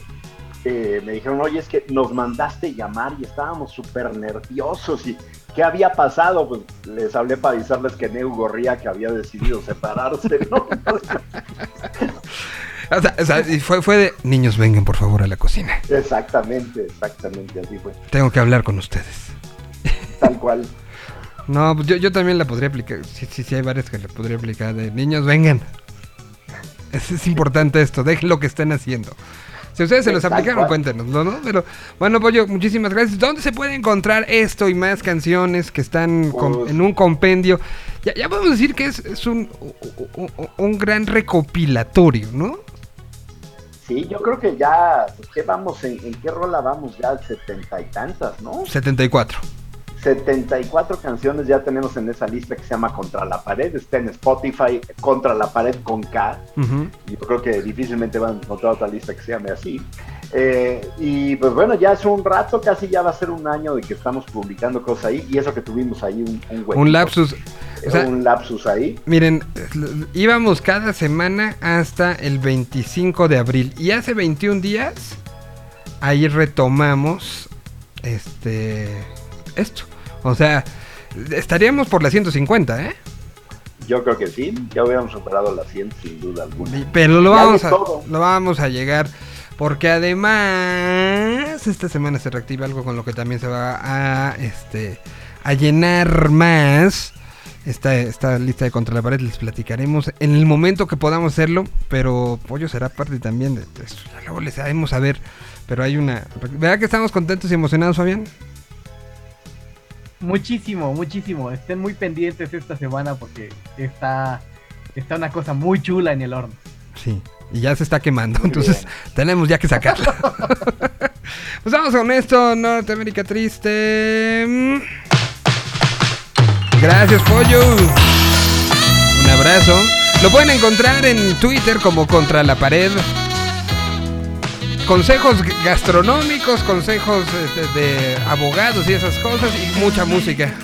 eh, me dijeron, oye, es que nos mandaste llamar y estábamos súper nerviosos y ¿qué había pasado? Pues les hablé para avisarles que Neu Gorría que había decidido separarse, ¿no? O sea, o sea, fue, fue de niños, vengan por favor a la cocina. exactamente, exactamente, así fue, Tengo que hablar con ustedes. tal cual. No, pues yo, yo también la podría aplicar. Sí, sí, sí, hay varias que la podría aplicar. De niños, vengan. Es, es importante esto, dejen lo que estén haciendo. Si ustedes se los aplicaron, cual. cuéntenoslo, ¿no? Pero bueno, Pollo, muchísimas gracias. ¿Dónde se puede encontrar esto y más canciones que están com- Pues- en un compendio? Ya, ya podemos decir que es, es un, un, un gran recopilatorio, ¿no? Sí, yo creo que ya, pues, ¿qué vamos? ¿En, en qué rola vamos? Ya setenta y tantas, ¿no? 74. 74 canciones ya tenemos en esa lista que se llama Contra la Pared, está en Spotify, Contra la Pared con K. Ujú. Yo creo que difícilmente van a encontrar otra lista que se llame así. Eh, y pues bueno, ya hace un rato, casi ya va a ser un año de que estamos publicando cosas ahí, y eso que tuvimos ahí un, un, huequito, Un lapsus. O sea, un lapsus ahí. Miren, íbamos cada semana hasta el 25 de abril. Y hace 21 días, ahí retomamos este esto. O sea, estaríamos por las 150, ¿eh? Yo creo que sí, ya hubiéramos superado las 100 sin duda alguna. Pero lo vamos, a, todo. lo vamos a llegar. Porque además, esta semana se reactiva algo con lo que también se va a, este, a llenar más. Esta, esta lista de Contra la Pared les platicaremos en el momento que podamos hacerlo. Pero Pollo será parte también de eso. Ya luego les haremos saber. Pero hay una. ¿Verdad que estamos contentos y emocionados, Fabián? Muchísimo, muchísimo. Estén muy pendientes esta semana porque está, está una cosa muy chula en el horno. Sí, y ya se está quemando, Muy entonces bien. tenemos ya que sacarla. pues vamos con esto, Norteamérica Triste. Gracias, Pollo. Un abrazo. Lo pueden encontrar en Twitter como Contra la Pared. Consejos gastronómicos, consejos este, de abogados y esas cosas y mucha música.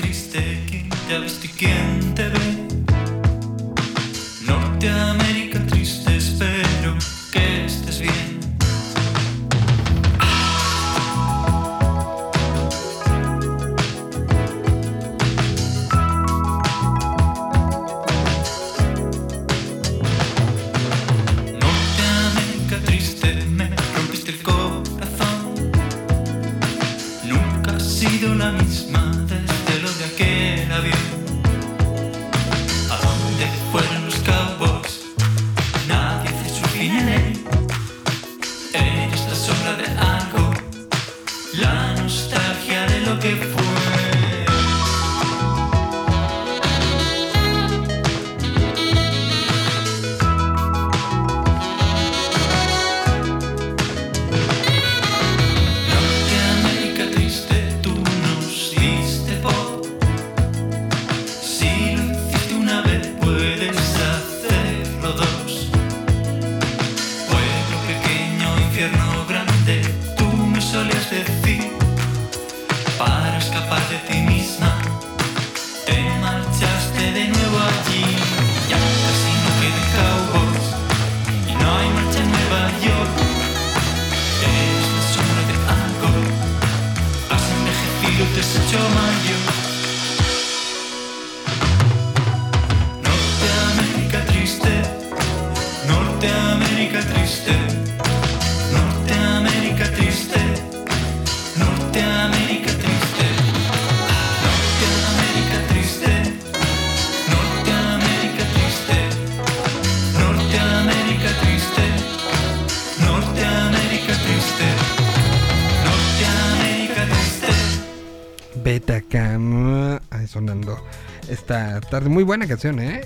Esta tarde. Muy buena canción, ¿eh?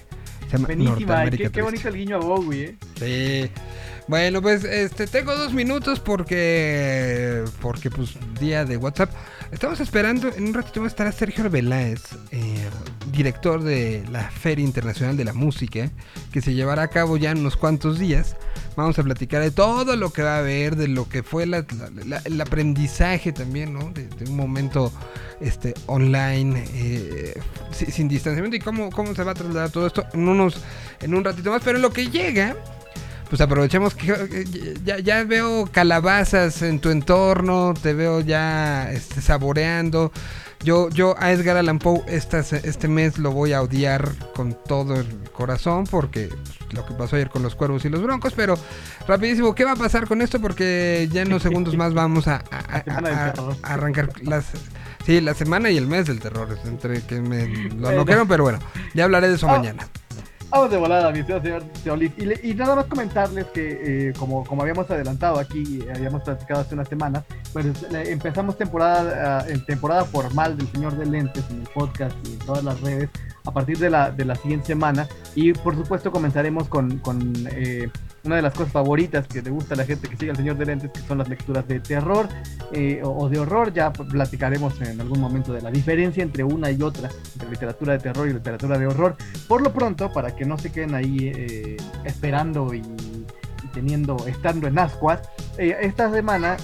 Se llama Norteamérica qué, qué bonito el guiño a Bowie, ¿eh? Sí. Bueno, pues este tengo dos minutos porque porque pues día de WhatsApp. Estamos esperando, en un ratito va a estar Sergio Arbeláez, eh, director de la Feria Internacional de la Música, que se llevará a cabo ya en unos cuantos días. Vamos a platicar de todo lo que va a haber, de lo que fue la- la- la- el aprendizaje también, ¿no? De, de un momento este online, eh, si- sin distanciamiento y cómo, cómo se va a trasladar todo esto en unos en un ratito más. Pero en lo que llega, pues aprovechemos que eh, ya, ya veo calabazas en tu entorno, te veo ya este, saboreando. Yo, yo a Edgar Allan Poe este mes lo voy a odiar con todo el corazón porque lo que pasó ayer con los cuervos y los broncos, pero rapidísimo, ¿qué va a pasar con esto? Porque ya en unos segundos más vamos a arrancar las... Sí, la semana y el mes del terror, entre que me lo anotaron, pero bueno, ya hablaré de eso Ah. mañana. Vamos de volada, mi señor Solís. Y, y nada más comentarles que, eh, como, como habíamos adelantado aquí, eh, habíamos platicado hace una semana, pues empezamos temporada, ah, temporada formal del Señor de Lentes en el podcast y en todas las redes a partir de la, de la siguiente semana. Y por supuesto comenzaremos con, con, eh, una de las cosas favoritas que le gusta a la gente que sigue al Señor de Lentes, que son las lecturas de terror eh, o, o de horror. Ya platicaremos en algún momento de la diferencia entre una y otra, entre literatura de terror y literatura de horror. Por lo pronto, para que no se queden ahí eh, esperando y, y teniendo, estando en ascuas, eh, esta semana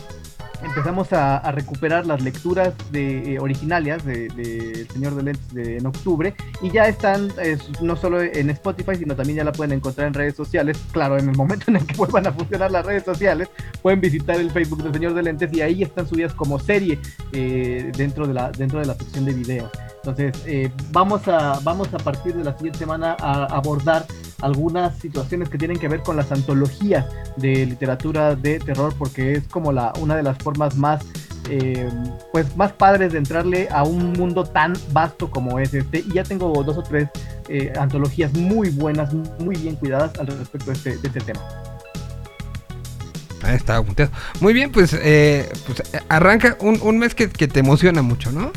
empezamos a, recuperar las lecturas de, eh, originales de, Señor de Lentes de, en octubre y ya están no solo en Spotify, sino también ya la pueden encontrar en redes sociales. Claro, en el momento en el que vuelvan a funcionar las redes sociales, pueden visitar el Facebook del Señor de Lentes y ahí están subidas como serie eh, dentro, de la, dentro de la sección de videos. Entonces, eh, vamos, a, vamos a partir de la siguiente semana a abordar algunas situaciones que tienen que ver con las antologías de literatura de terror, porque es como la, una de las formas más, eh, pues más padres de entrarle a un mundo tan vasto como es este. Y ya tengo dos o tres eh, antologías muy buenas, muy bien cuidadas al respecto de este, este tema. Ahí está, apuntado. Muy bien, pues, eh, pues arranca un, un mes que, que te emociona mucho, ¿no?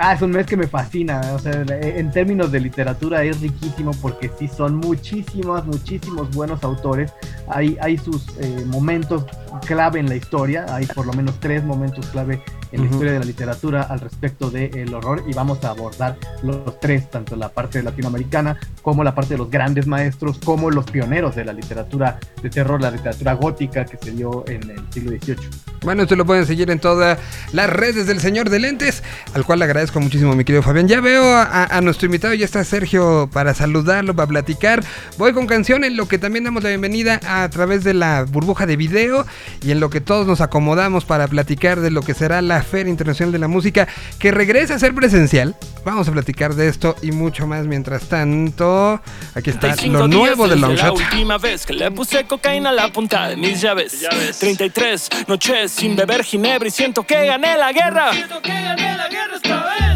Ah, es un mes que me fascina. O sea, en términos de literatura es riquísimo porque sí son muchísimos, muchísimos buenos autores. Hay, sus eh, momentos clave en la historia. Hay por lo menos tres momentos clave en la Ujú. historia de la literatura al respecto del horror y vamos a abordar los tres, tanto la parte latinoamericana como la parte de los grandes maestros, como los pioneros de la literatura de terror, la literatura gótica que se dio en el siglo XVIII. Bueno, esto lo pueden seguir en todas las redes del Señor de Lentes, al cual le agradezco muchísimo, mi querido Fabián. Ya veo a, a- a nuestro invitado, ya está Sergio para saludarlo, para platicar. Voy con canción en lo que también damos la bienvenida a través de la burbuja de video y en lo que todos nos acomodamos para platicar de lo que será la Feria Internacional de la Música, que regresa a ser presencial. Vamos a platicar de esto y mucho más. Mientras tanto, aquí está 35 lo nuevo de desde la Longshot. última vez que le puse cocaína a la punta de mis llaves. 33 noches sin beber ginebra y siento que gané la guerra.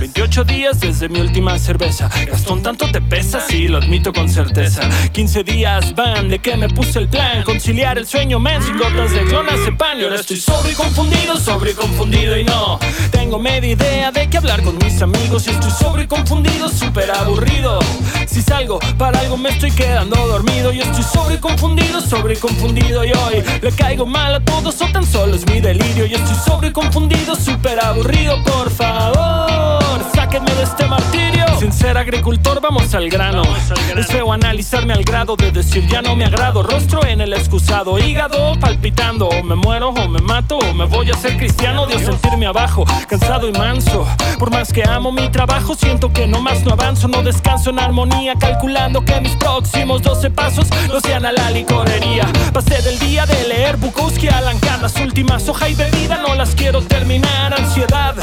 28 días desde mi última cerveza. Gastón, tanto te pesa, sí, lo admito con certeza. 15 días van de que me puse el plan. Conciliar el sueño, men, sin gotas de clonazepam. Y ahora estoy sobre y confundido, sobre y confundido y no. Tengo media idea de qué hablar con mis amigos. Estoy sobre confundido, súper aburrido. Si salgo para algo me estoy quedando dormido. Y estoy sobre confundido, sobre confundido. Y hoy le caigo mal a todos o tan solo es mi delirio. Y estoy sobre confundido, súper aburrido. Por favor, sáquenme de este martirio. Sin ser agricultor, vamos al grano. Es feo analizarme al grado de decir ya no me agrado. Rostro en el excusado, hígado palpitando. O me muero, o me mato, o me voy a ser cristiano. Dios sentirme abajo, cansado y manso. Por más que amo mi trabajo, siento que no más no avanzo. No descanso en armonía, calculando que mis próximos 12 pasos no sean a la licorería. Pasé del día de leer Bukowski a Lancar. Las últimas hoja y bebida no las quiero terminar. Ansiedad,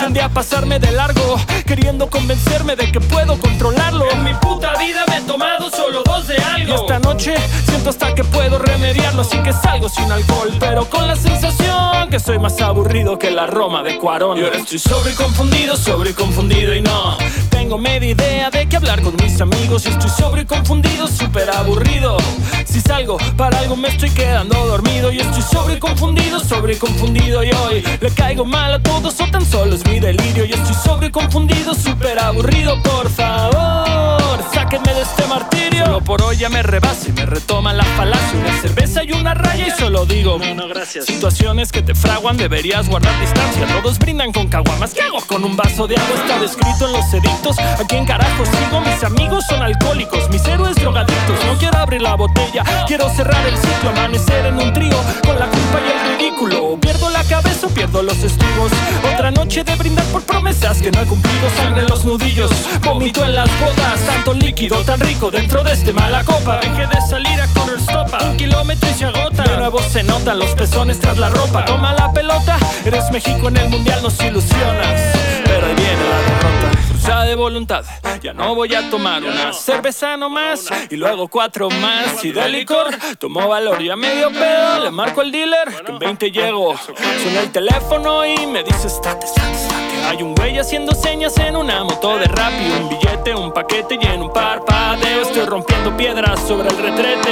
tendé a pasarme de largo, queriendo convencerme de que puedo controlarlo. En mi puta vida me he tomado solo dos de algo. Y esta noche siento hasta que puedo remediarlo, así que salgo sin alcohol, pero con la sensación que soy más aburrido que la Roma de Cuarón. Y ahora estoy sobre confundido, sobre confundido y no. Tengo media idea de qué hablar con mis amigos y estoy sobre y confundido, súper aburrido. Si salgo para algo me estoy quedando dormido y estoy sobre y confundido, sobre y confundido y hoy le caigo mal a todos o tan solo es mi delirio y estoy sobre y confundido, súper aburrido, por favor, sáquenme de este martirio. Solo por hoy ya me rebasa y me retoma la falacia, una cerveza y una raya y solo digo, no, no, gracias. Situaciones que te fraguan, deberías guardar distancia. Todos brindan con caguamas, ¿qué hago con un vaso de agua? Está descrito en los edictos. ¿A quién carajo sigo? Mis amigos son alcohólicos, mis héroes drogadictos. No quiero abrir la botella, quiero cerrar el ciclo, amanecer en un trío con la culpa y el ridículo. Pierdo la cabeza o pierdo los estribos. Otra noche de brindar por promesas que no he cumplido. Sangre en los nudillos, vomito en las bodas. Tanto líquido tan rico dentro de este mala copa. Dejé de salir a correr stopa, un kilómetro y se agota. De nuevo se notan los pezones tras la ropa. Toma la pelota, eres México en el mundial, nos ilusionas. Pero ahí viene la derrota. Fuerza de voluntad, ya no voy a tomar una cerveza nomás y luego cuatro más. Y de licor tomo valor y a medio pedo le marco al dealer que en 20 llego. Suena el teléfono y me dice estate, estate. Hay un güey haciendo señas en una moto de rap y un billete, un paquete y en un parpadeo estoy rompiendo piedras sobre el retrete.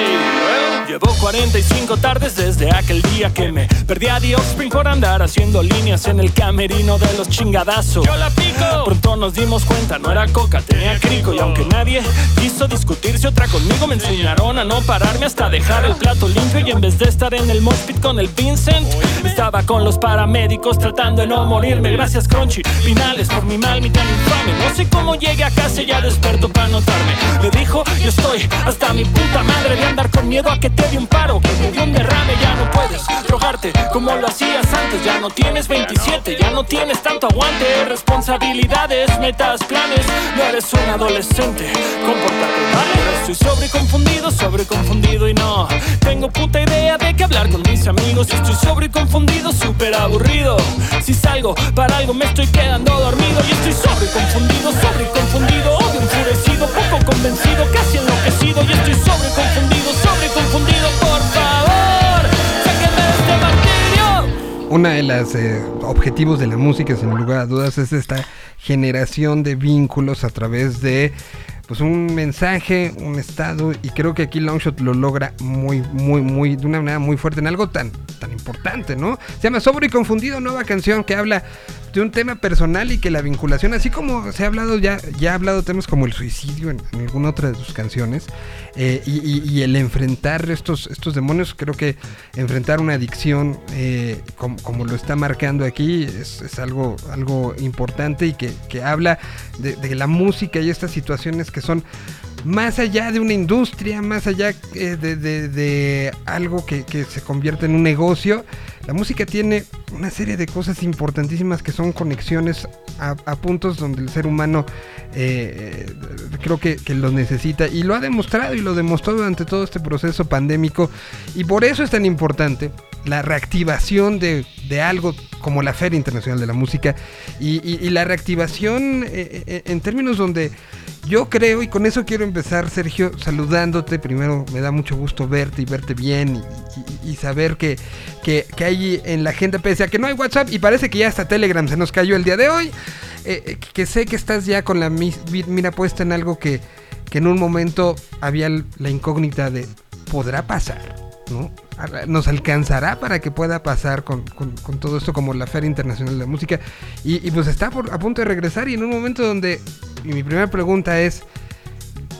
Llevo 45 tardes desde aquel día que me perdí a The Offspring por andar haciendo líneas en el camerino de los chingadazos. Yo la pico. Pronto nos dimos cuenta, no era coca, tenía crico y aunque nadie quiso discutirse otra conmigo me enseñaron a no pararme hasta dejar el plato limpio y en vez de estar en el moshpit con el Vincent estaba con los paramédicos tratando de no morirme. Gracias Crunchy, finales por mi mal, mi tan infame. No sé cómo llegué a casa y ya desperto para notarme. Le dijo, yo estoy hasta mi puta madre de andar con miedo a que te dé un paro, que te dé un derrame. Ya no puedes drogarte como lo hacías antes. Ya no tienes 27, ya no tienes tanto aguante. Responsabilidades, metas, planes. No eres un adolescente, compórtate, ¿vale? Estoy sobre confundido, sobre confundido y no tengo puta idea de qué hablar con mis amigos. Estoy sobre confundido, súper aburrido. Si salgo para algo me estoy quedando dormido y estoy sobre confundido, sobre confundido, odio enfurecido, poco convencido, casi enloquecido y estoy sobre confundido, sobre confundido, por favor, sáquenme de este martirio. Una de las eh, objetivos de la música, sin lugar a dudas, es esta generación de vínculos a través de pues un mensaje, un estado, y creo que aquí Longshot lo logra muy, muy, muy, de una manera muy fuerte en algo tan, tan importante, ¿no? Se llama Sobre y Confundido, nueva canción que habla de un tema personal y que la vinculación, así como se ha hablado ya, ya ha hablado temas como el suicidio en, alguna otra de sus canciones, eh, y, el enfrentar estos, estos demonios, creo que enfrentar una adicción eh, como, lo está marcando aquí es, algo, algo importante y que, que habla de la música y estas situaciones que son más allá de una industria, más allá eh, de, de- de algo que, que se convierte en un negocio, la música tiene una serie de cosas importantísimas que son conexiones a, puntos donde el ser humano eh, creo que, que lo necesita y lo ha demostrado y lo demostró durante todo este proceso pandémico. Y por eso es tan importante la reactivación de, de algo como la Feria Internacional de la Música y, la reactivación eh, en términos donde yo creo, y con eso quiero empezar, Sergio, saludándote. Primero, me da mucho gusto verte y verte bien y, saber que, que, que hay en la agenda, pese a que no hay WhatsApp y parece que ya hasta Telegram se nos cayó el día de hoy, eh, eh, que sé que estás ya con la mira puesta en algo que, que en un momento había la incógnita de, ¿podrá pasar? ¿No? ¿Nos alcanzará para que pueda pasar con, con- con todo esto como la Feria Internacional de la Música? Y, y pues está por- a punto de regresar y en un momento donde, y mi primera pregunta es,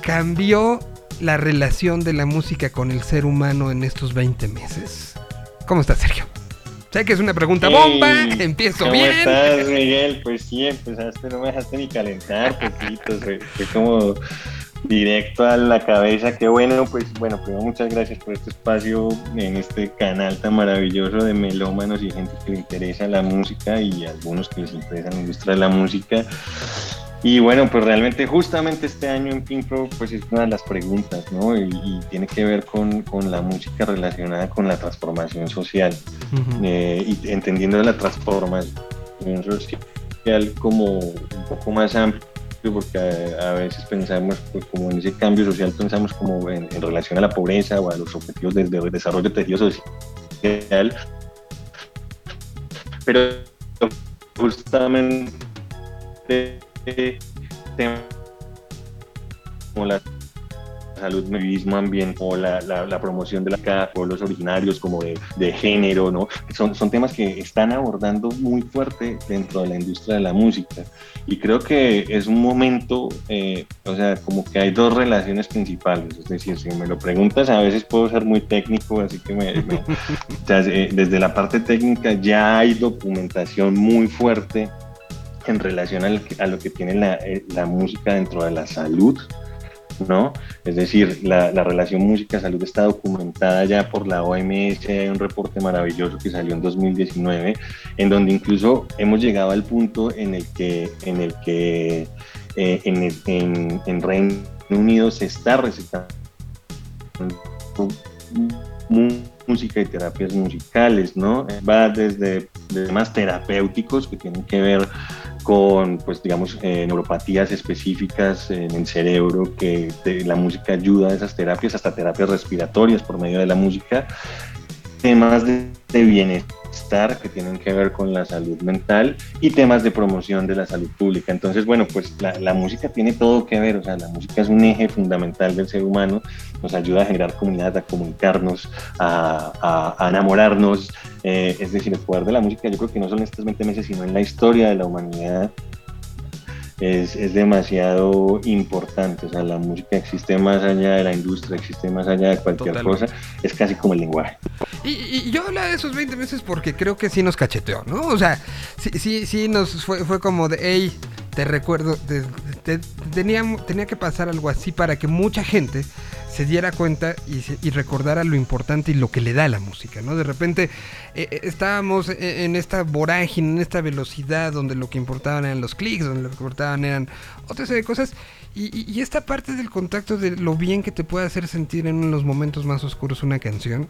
¿cambió la relación de la música con el ser humano en estos 20 meses? ¿Cómo estás, Sergio? Sé que es una pregunta bomba, empiezo ¿Cómo bien. estás, Miguel? Pues sí, empezaste, no me dejaste ni calentar, poquito, fue, fue como directo a la cabeza. Qué bueno, pues bueno, primero muchas gracias por este espacio en este canal tan maravilloso de melómanos y gente que le interesa la música y algunos que les interesa la industria de la música. Y bueno, pues realmente justamente este año en Pinkro pues es una de las preguntas, ¿no? Y, y tiene que ver con, con la música relacionada con la transformación social eh, y entendiendo la transformación social como un poco más amplio, porque a, veces pensamos, pues, como en ese cambio social, pensamos como en, relación a la pobreza o a los objetivos de, de desarrollo de tejido social, pero justamente eh, como la salud, mismo ambiente o la, la, la promoción de la cada pueblos originarios como de, de género, ¿no? Son, son temas que están abordando muy fuerte dentro de la industria de la música. Y creo que es un momento, eh, o sea, como que hay dos relaciones principales. Es decir, si me lo preguntas, a veces puedo ser muy técnico, así que me, me- o sea, eh, desde la parte técnica ya hay documentación muy fuerte en relación al- a lo que tiene la, eh, la música dentro de la salud, ¿no? Es decir, la, la relación música-salud está documentada ya por la OMS, hay un reporte maravilloso que salió en 2019, en donde incluso hemos llegado al punto en el que, en el que eh, en, en- Reino Unido se está recetando música y terapias musicales, ¿no? Va desde temas terapéuticos que tienen que ver con, pues, digamos, eh, neuropatías específicas en el cerebro, que la música ayuda a esas terapias, hasta terapias respiratorias por medio de la música, temas de, de bienestar que tienen que ver con la salud mental y temas de promoción de la salud pública. Entonces, bueno, pues la, la música tiene todo que ver, o sea, la música es un eje fundamental del ser humano, nos ayuda a generar comunidad, a comunicarnos, a, a- a enamorarnos, eh, es decir, el poder de la música, yo creo que no solo en estos 20 meses, sino en la historia de la humanidad, es, es demasiado importante. O sea, la música existe más allá de la industria, existe más allá de cualquier Totalmente. cosa, es casi como el lenguaje. Y, y yo hablaba de esos 20 meses porque creo que sí nos cacheteó, ¿no? O sea, sí, sí, sí nos fue, fue como de, hey, te recuerdo, te- te- tenía, tenía que pasar algo así para que mucha gente se diera cuenta y, y recordara lo importante y lo que le da la música, ¿no? De repente eh, eh, estábamos e- en esta vorágine, en esta velocidad donde lo que importaban eran los clics, donde lo que importaban eran otra serie de cosas. Y, esta parte del contacto de lo bien que te puede hacer sentir en los momentos más oscuros una canción,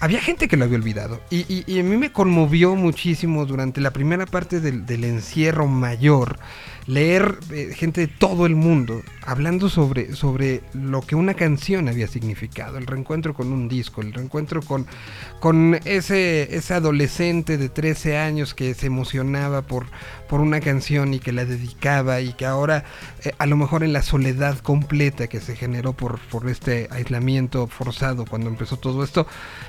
había gente que lo había olvidado. Y, a mí me conmovió muchísimo durante la primera parte del encierro mayor leer eh, gente de todo el mundo hablando sobre, sobre lo que una canción había significado. El reencuentro con un disco, el reencuentro con, con ese, ese adolescente de 13 años que se emocionaba por, por una canción y que la dedicaba y que ahora eh, a lo mejor en la soledad completa que se generó por, por este aislamiento forzado cuando empezó todo esto,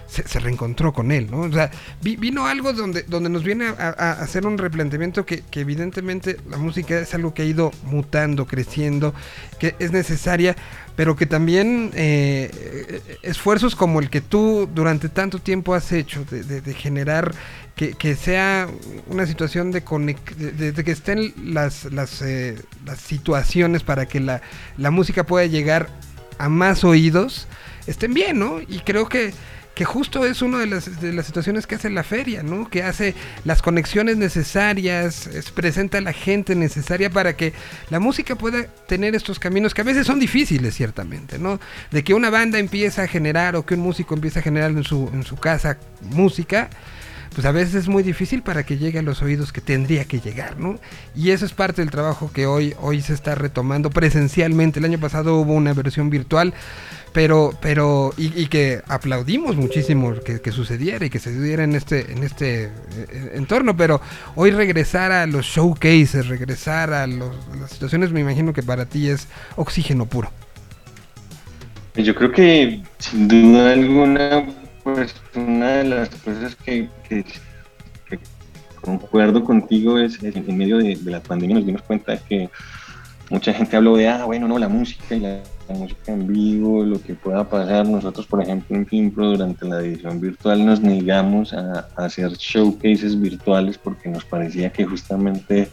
se, reencontró con él, ¿no? O sea, vi- vino algo donde, donde nos viene a, hacer un replanteamiento que, que evidentemente la música es algo que ha ido mutando, creciendo, que es necesaria, pero que también eh, eh, esfuerzos como el que tú durante tanto tiempo has hecho, de- de generar que, que sea una situación de, de- de que estén las, las, eh, las situaciones para que la, la música pueda llegar a más oídos, estén bien, ¿no? Y creo que, que justo es una de las, de las situaciones que hace la feria, ¿no? Que hace las conexiones necesarias, es- presenta a la gente necesaria para que la música pueda tener estos caminos que a veces son difíciles, ciertamente, ¿no? De que una banda empieza a generar o que un músico empieza a generar en su, en su casa música, pues a veces es muy difícil para que llegue a los oídos que tendría que llegar, ¿no? Y eso es parte del trabajo que hoy, hoy se está retomando presencialmente. El año pasado hubo una versión virtual, pero, pero, y, y que aplaudimos muchísimo que, sucediera y que se diera en este, en este eh, entorno, pero hoy regresar a los showcases, regresar a los- las situaciones, me imagino que para ti es oxígeno puro. Yo creo que sin duda alguna, pues una de las cosas que, que- concuerdo contigo es, en medio de, la pandemia nos dimos cuenta que mucha gente habló de, ah, bueno, no, la música y la, música en vivo, lo que pueda pasar. Nosotros, por ejemplo, en Fimpro, durante la edición virtual nos negamos a hacer showcases virtuales porque nos parecía que justamente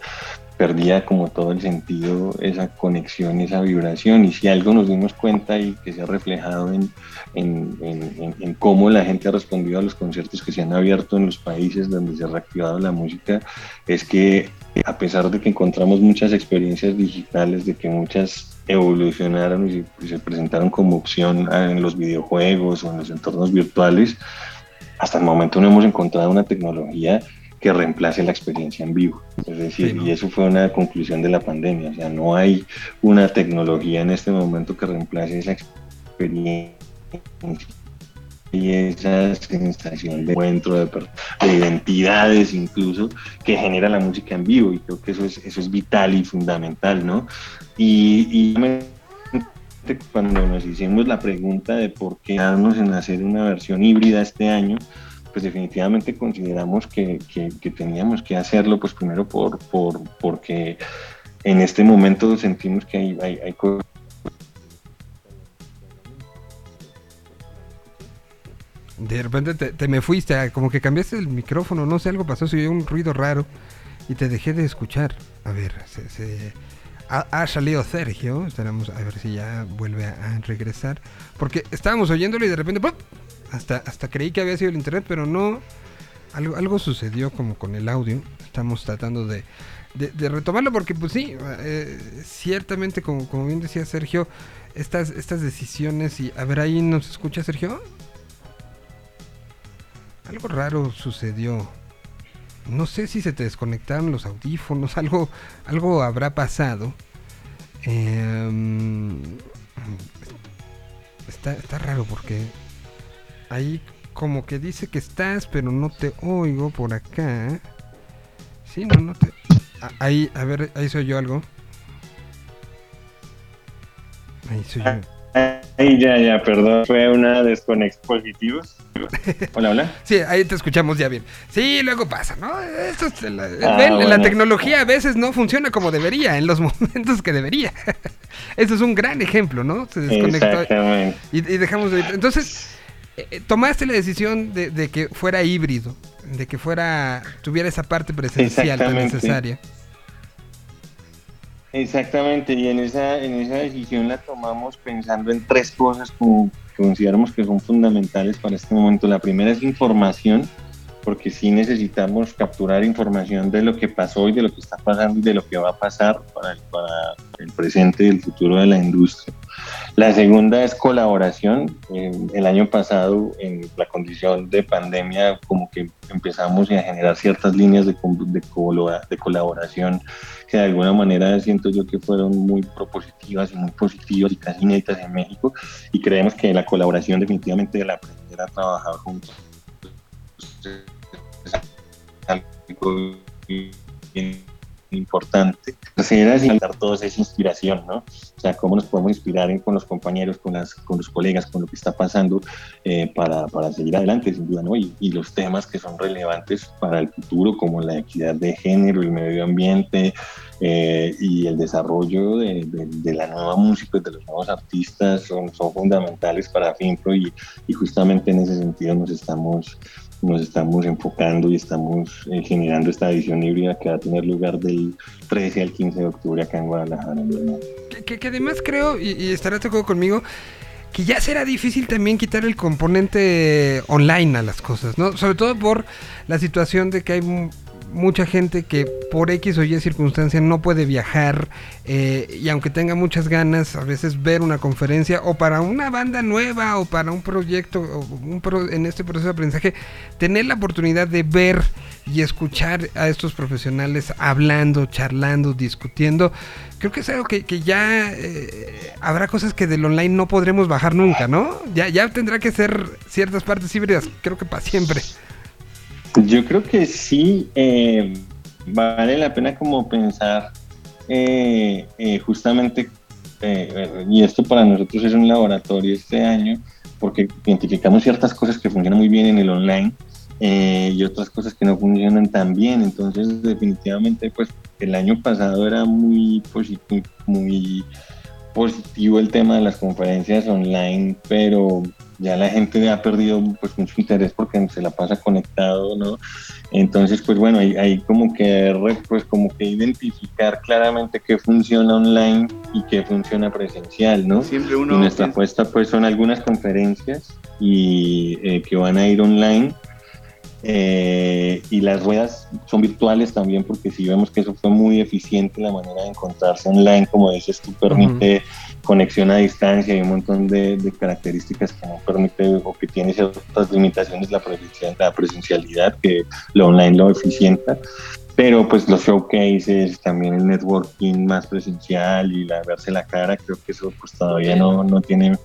perdía como todo el sentido esa conexión, esa vibración. Y si algo nos dimos cuenta y que se ha reflejado en, cómo la gente ha respondido a los conciertos que se han abierto en los países donde se ha reactivado la música, es que a pesar de que encontramos muchas experiencias digitales, de que muchas evolucionaron y se, se presentaron como opción ah, en los videojuegos o en los entornos virtuales, hasta el momento no hemos encontrado una tecnología que reemplace la experiencia en vivo. Es decir, Sí, ¿no? y eso fue una conclusión de la pandemia. O sea, no hay una tecnología en este momento que reemplace esa experiencia y esa sensación de encuentro, de, de identidades incluso, que genera la música en vivo. Y creo que eso es, eso es vital y fundamental, ¿no? Y, y cuando nos hicimos la pregunta de por qué darnos en hacer una versión híbrida este año, pues definitivamente consideramos que, que- teníamos que hacerlo, pues primero por, por, porque en este momento sentimos que hay, cosas De repente te, me fuiste, ah, como que cambiaste el micrófono, no sé, algo pasó, se oyó un ruido raro y te dejé de escuchar. A ver, se, ha, salido Sergio, a ver si ya vuelve a, a regresar, porque estábamos oyéndolo y de repente ¡pum! Hasta hasta creí que había sido el internet, pero no algo, algo sucedió como con el audio. Estamos tratando de, de- retomarlo porque, pues sí, eh, ciertamente, como, como bien decía Sergio, estas, estas decisiones y... A ver, ahí nos escucha Sergio. Algo raro sucedió. No sé si se te desconectaron los audífonos, algo, algo habrá pasado. Em, está, está raro porque ahí como que dice que estás, pero no te oigo por acá. Sí, no, no te... Ahí, a ver, ahí soy yo algo. Ahí soy yo. Ay, ya, ya, perdón. Fue una desconexión positivos. Hola, hola. Sí, ahí te escuchamos ya bien. Sí, luego pasa, ¿no? Esto es la, Ah, ven, la tecnología a veces no funciona como debería, en los momentos que debería. Eso es un gran ejemplo, ¿no? Se desconectó Exactamente. y, y dejamos de... Entonces, eh, eh, tomaste la decisión de, de que fuera híbrido, de que fuera tuviera esa parte presencial tan necesaria. Exactamente, y en esa, en esa decisión la tomamos pensando en tres cosas como que consideramos que son fundamentales para este momento. La primera es información, porque sí necesitamos capturar información de lo que pasó y de lo que está pasando y de lo que va a pasar para el, presente y el futuro de la industria. La segunda es colaboración. Eh, el año pasado, en la condición de pandemia, como que empezamos a generar ciertas líneas de, de, colaboración que de alguna manera siento yo que fueron muy propositivas y muy positivas y casi inéditas en México y creemos que la colaboración definitivamente de la aprender a trabajar juntos algo bien importante. Tercera es dar todos esa inspiración, ¿no? O sea, cómo nos podemos inspirar con los compañeros, con, las, con los colegas, con lo que está pasando eh, para, para seguir adelante, sin duda, ¿no? Y, los temas que son relevantes para el futuro, como la equidad de género, el medio ambiente eh, y el desarrollo de, la nueva música y de los nuevos artistas, son, son fundamentales para FIMPRO y justamente en ese sentido nos estamos nos estamos enfocando y estamos eh, generando esta edición híbrida que va a tener lugar del 13 al 15 de octubre acá en Guadalajara. Que, además creo, y, y estarás de acuerdo conmigo, que ya será difícil también quitar el componente online a las cosas, ¿no? Sobre todo por la situación de que hay mucha gente que por X o Y circunstancia no puede viajar eh, y aunque tenga muchas ganas a veces ver una conferencia o para una banda nueva o para un proyecto o un pro- en este proceso de aprendizaje tener la oportunidad de ver y escuchar a estos profesionales hablando, charlando, discutiendo creo que es algo que, que ya eh, habrá cosas que del online no podremos bajar nunca, ¿no? Ya, ya tendrá que ser ciertas partes híbridas, creo que para siempre. Yo creo que sí eh, vale la pena como pensar eh, eh, justamente, eh, y esto para nosotros es un laboratorio este año, porque identificamos ciertas cosas que funcionan muy bien en el online eh, y otras cosas que no funcionan tan bien. Entonces, definitivamente, pues el año pasado era muy positivo, muy positivo el tema de las conferencias online, pero ya la gente ha perdido pues mucho interés porque se la pasa conectado, ¿no? Entonces, pues bueno, hay, hay como que pues como que identificar claramente qué funciona online y qué funciona presencial, ¿no? Siempre Y uno nuestra piensa- apuesta pues son algunas conferencias y eh, que van a ir online eh, y las ruedas son virtuales también porque si vemos que eso fue muy eficiente la manera de encontrarse online como dices tú permite conexión a distancia y un montón de, de características que no permite o que tiene ciertas limitaciones la, la presencialidad que lo online lo eficienta pero pues los showcases, también el networking más presencial y la verse la cara, creo que eso pues todavía no, no tiene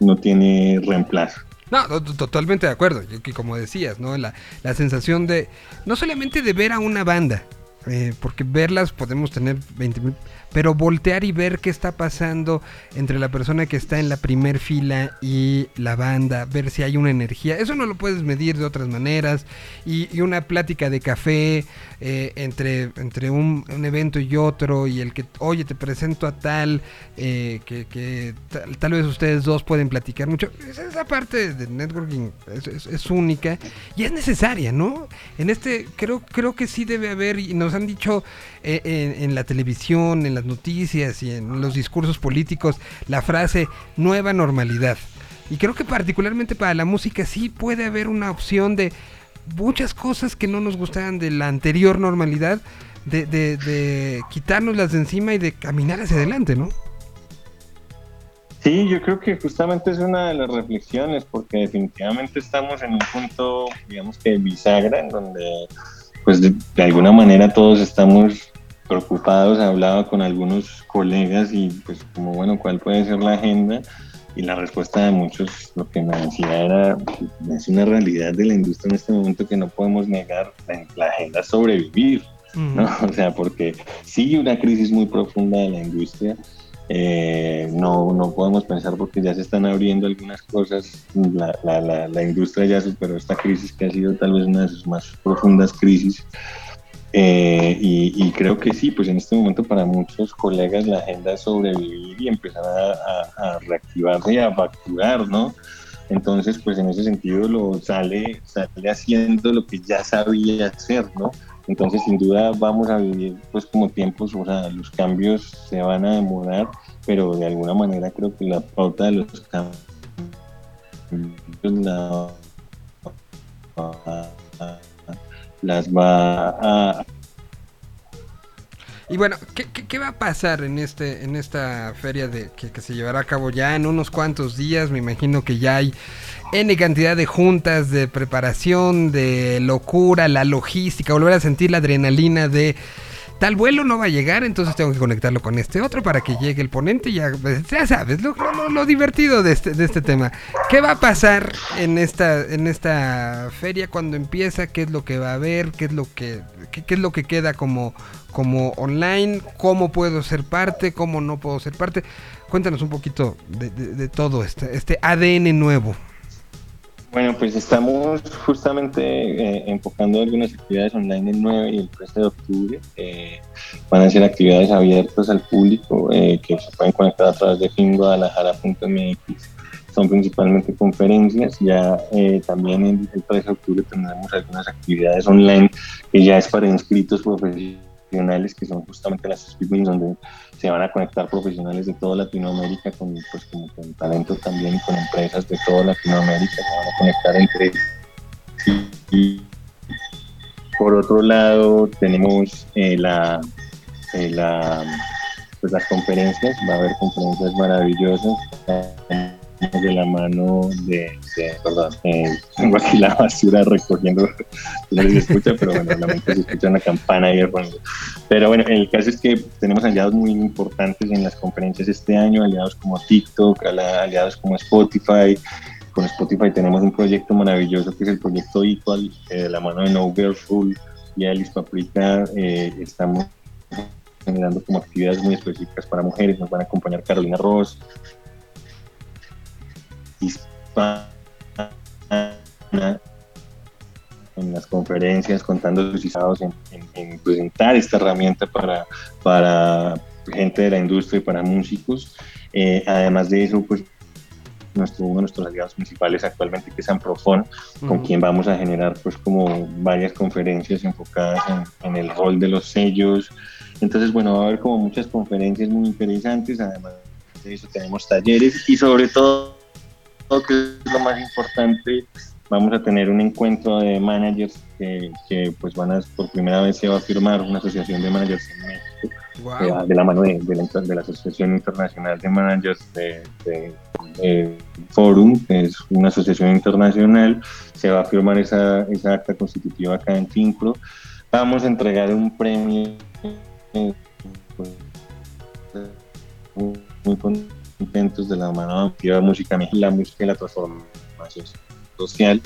no tiene reemplazo. No, to- totalmente de acuerdo. Que como decías, ¿no? La, la sensación de, no solamente de ver a una banda, eh, porque verlas podemos tener 20 mil, pero voltear y ver qué está pasando entre la persona que está en la primer fila y la banda, ver si hay una energía. Eso no lo puedes medir de otras maneras. Y, una plática de café eh, entre, entre un, evento y otro, y el que, oye, te presento a tal, eh, que, que tal, tal vez ustedes dos pueden platicar mucho. Esa, parte de networking es, única y es necesaria, ¿no? En este, creo, creo que sí debe haber, y nos han dicho eh, en, en la televisión, en las noticias y en los discursos políticos, la frase nueva normalidad. Y creo que particularmente para la música sí puede haber una opción de muchas cosas que no nos gustaban de la anterior normalidad, de, de, de quitárnoslas de encima y de caminar hacia adelante, ¿no? Sí, yo creo que justamente es una de las reflexiones, porque definitivamente estamos en un punto, digamos que bisagra, en donde pues de, de alguna manera todos estamos preocupados, hablaba con algunos colegas y pues como bueno, ¿cuál puede ser la agenda? Y la respuesta de muchos, lo que me decía era, es una realidad de la industria en este momento que no podemos negar, la, la agenda es sobrevivir, ¿no? O sea, porque sigue una crisis muy profunda de la industria, eh, no, no podemos pensar porque ya se están abriendo algunas cosas, la, la, la, la industria ya superó esta crisis que ha sido tal vez una de sus más profundas crisis. Eh, y, y, creo que sí, pues en este momento para muchos colegas la agenda es sobrevivir y empezar a, a, a reactivarse y a facturar, ¿no? Entonces, pues en ese sentido lo sale, sale haciendo lo que ya sabía hacer, ¿no? Entonces, sin duda vamos a vivir pues como tiempos, o sea, los cambios se van a demorar, pero de alguna manera creo que la pauta de los cambios la, las va a y bueno, ¿qué, qué, va a pasar en este en esta feria de que, se llevará a cabo ya en unos cuantos días? Me imagino que ya hay N cantidad de juntas, de preparación, de locura, la logística, volver a sentir la adrenalina de tal vuelo no va a llegar, entonces tengo que conectarlo con este otro para que llegue el ponente. Ya, ya sabes, lo, lo, lo, divertido de este, de este tema. ¿Qué va a pasar en esta, en esta feria cuando empieza? ¿Qué es lo que va a haber? ¿Qué es lo que, qué, qué es lo que queda como, como online? ¿Cómo puedo ser parte? ¿Cómo no puedo ser parte? Cuéntanos un poquito de, de, de todo este, este ADN nuevo. Bueno, pues estamos justamente eh, enfocando algunas actividades online el 9 y el 13 de octubre. Eh, van a ser actividades abiertas al público eh, que se pueden conectar a través de finguadalajara.mx. Son principalmente conferencias. Ya también el 13 de octubre tendremos algunas actividades online que ya es para inscritos profesionales que son justamente las speed donde se van a conectar profesionales de toda Latinoamérica con, pues, como con talento también y con empresas de toda Latinoamérica, se van a conectar entre sí. Y por otro lado, tenemos eh, la, eh, la, pues, las conferencias, va a haber conferencias maravillosas de la mano de, de perdón, eh, tengo aquí la basura recogiendo, no se escucha, pero bueno, lamento se escucha una campana ahí. Pero bueno, el caso es que tenemos aliados muy importantes en las conferencias este año, aliados como TikTok, aliados como Spotify. Con Spotify tenemos un proyecto maravilloso que es el proyecto Equal, eh, de la mano de No Girl Rule y Alice Paprika. Eh, estamos generando como actividades muy específicas para mujeres. Nos van a acompañar Carolina Ross, hispana en las conferencias contando sus historias en, en, en, presentar esta herramienta para, para gente de la industria y para músicos. Eh, además de eso, pues nuestro, uno de nuestros aliados principales actualmente, que es Amprofon, uh -huh. con quien vamos a generar pues como varias conferencias enfocadas en, en, el rol de los sellos. Entonces, bueno, va a haber como muchas conferencias muy interesantes, además de eso tenemos talleres y sobre todo, que es lo más importante, vamos a tener un encuentro de managers que, que, pues van a, por primera vez se va a firmar una asociación de managers en México, wow. de, de, la mano de, de, la, de, la, Asociación Internacional de Managers de, de Forum, que es una asociación internacional, se va a firmar esa, esa acta constitutiva acá en Finpro. Vamos a entregar un premio pues, muy contentos de la mano de música, la música y la transformación social.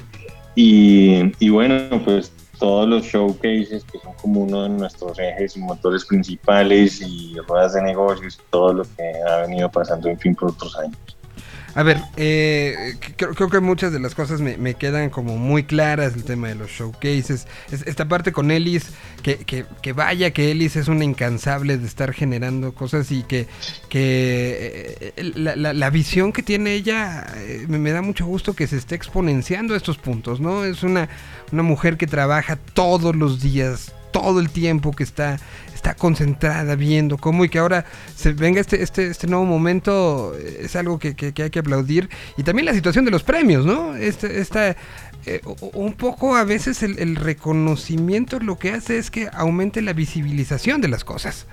Y, y, bueno, pues todos los showcases que son como uno de nuestros ejes y motores principales y ruedas de negocios, todo lo que ha venido pasando en fin por otros años. A ver, eh, creo, creo, que muchas de las cosas me, quedan como muy claras, el tema de los showcases, esta parte con Ellis, que, que, que, vaya que Ellis es una incansable de estar generando cosas y que, que eh, la, la, visión que tiene ella eh, me, me, da mucho gusto que se esté exponenciando a estos puntos, ¿no? Es una, una mujer que trabaja todos los días todo el tiempo, que está, está concentrada viendo cómo y que ahora se venga este, este, este nuevo momento eh, es algo que, que- hay que aplaudir. Y también la situación de los premios, ¿no? Este, esta, eh, un poco a veces el, reconocimiento lo que hace es que aumente la visibilización de las cosas.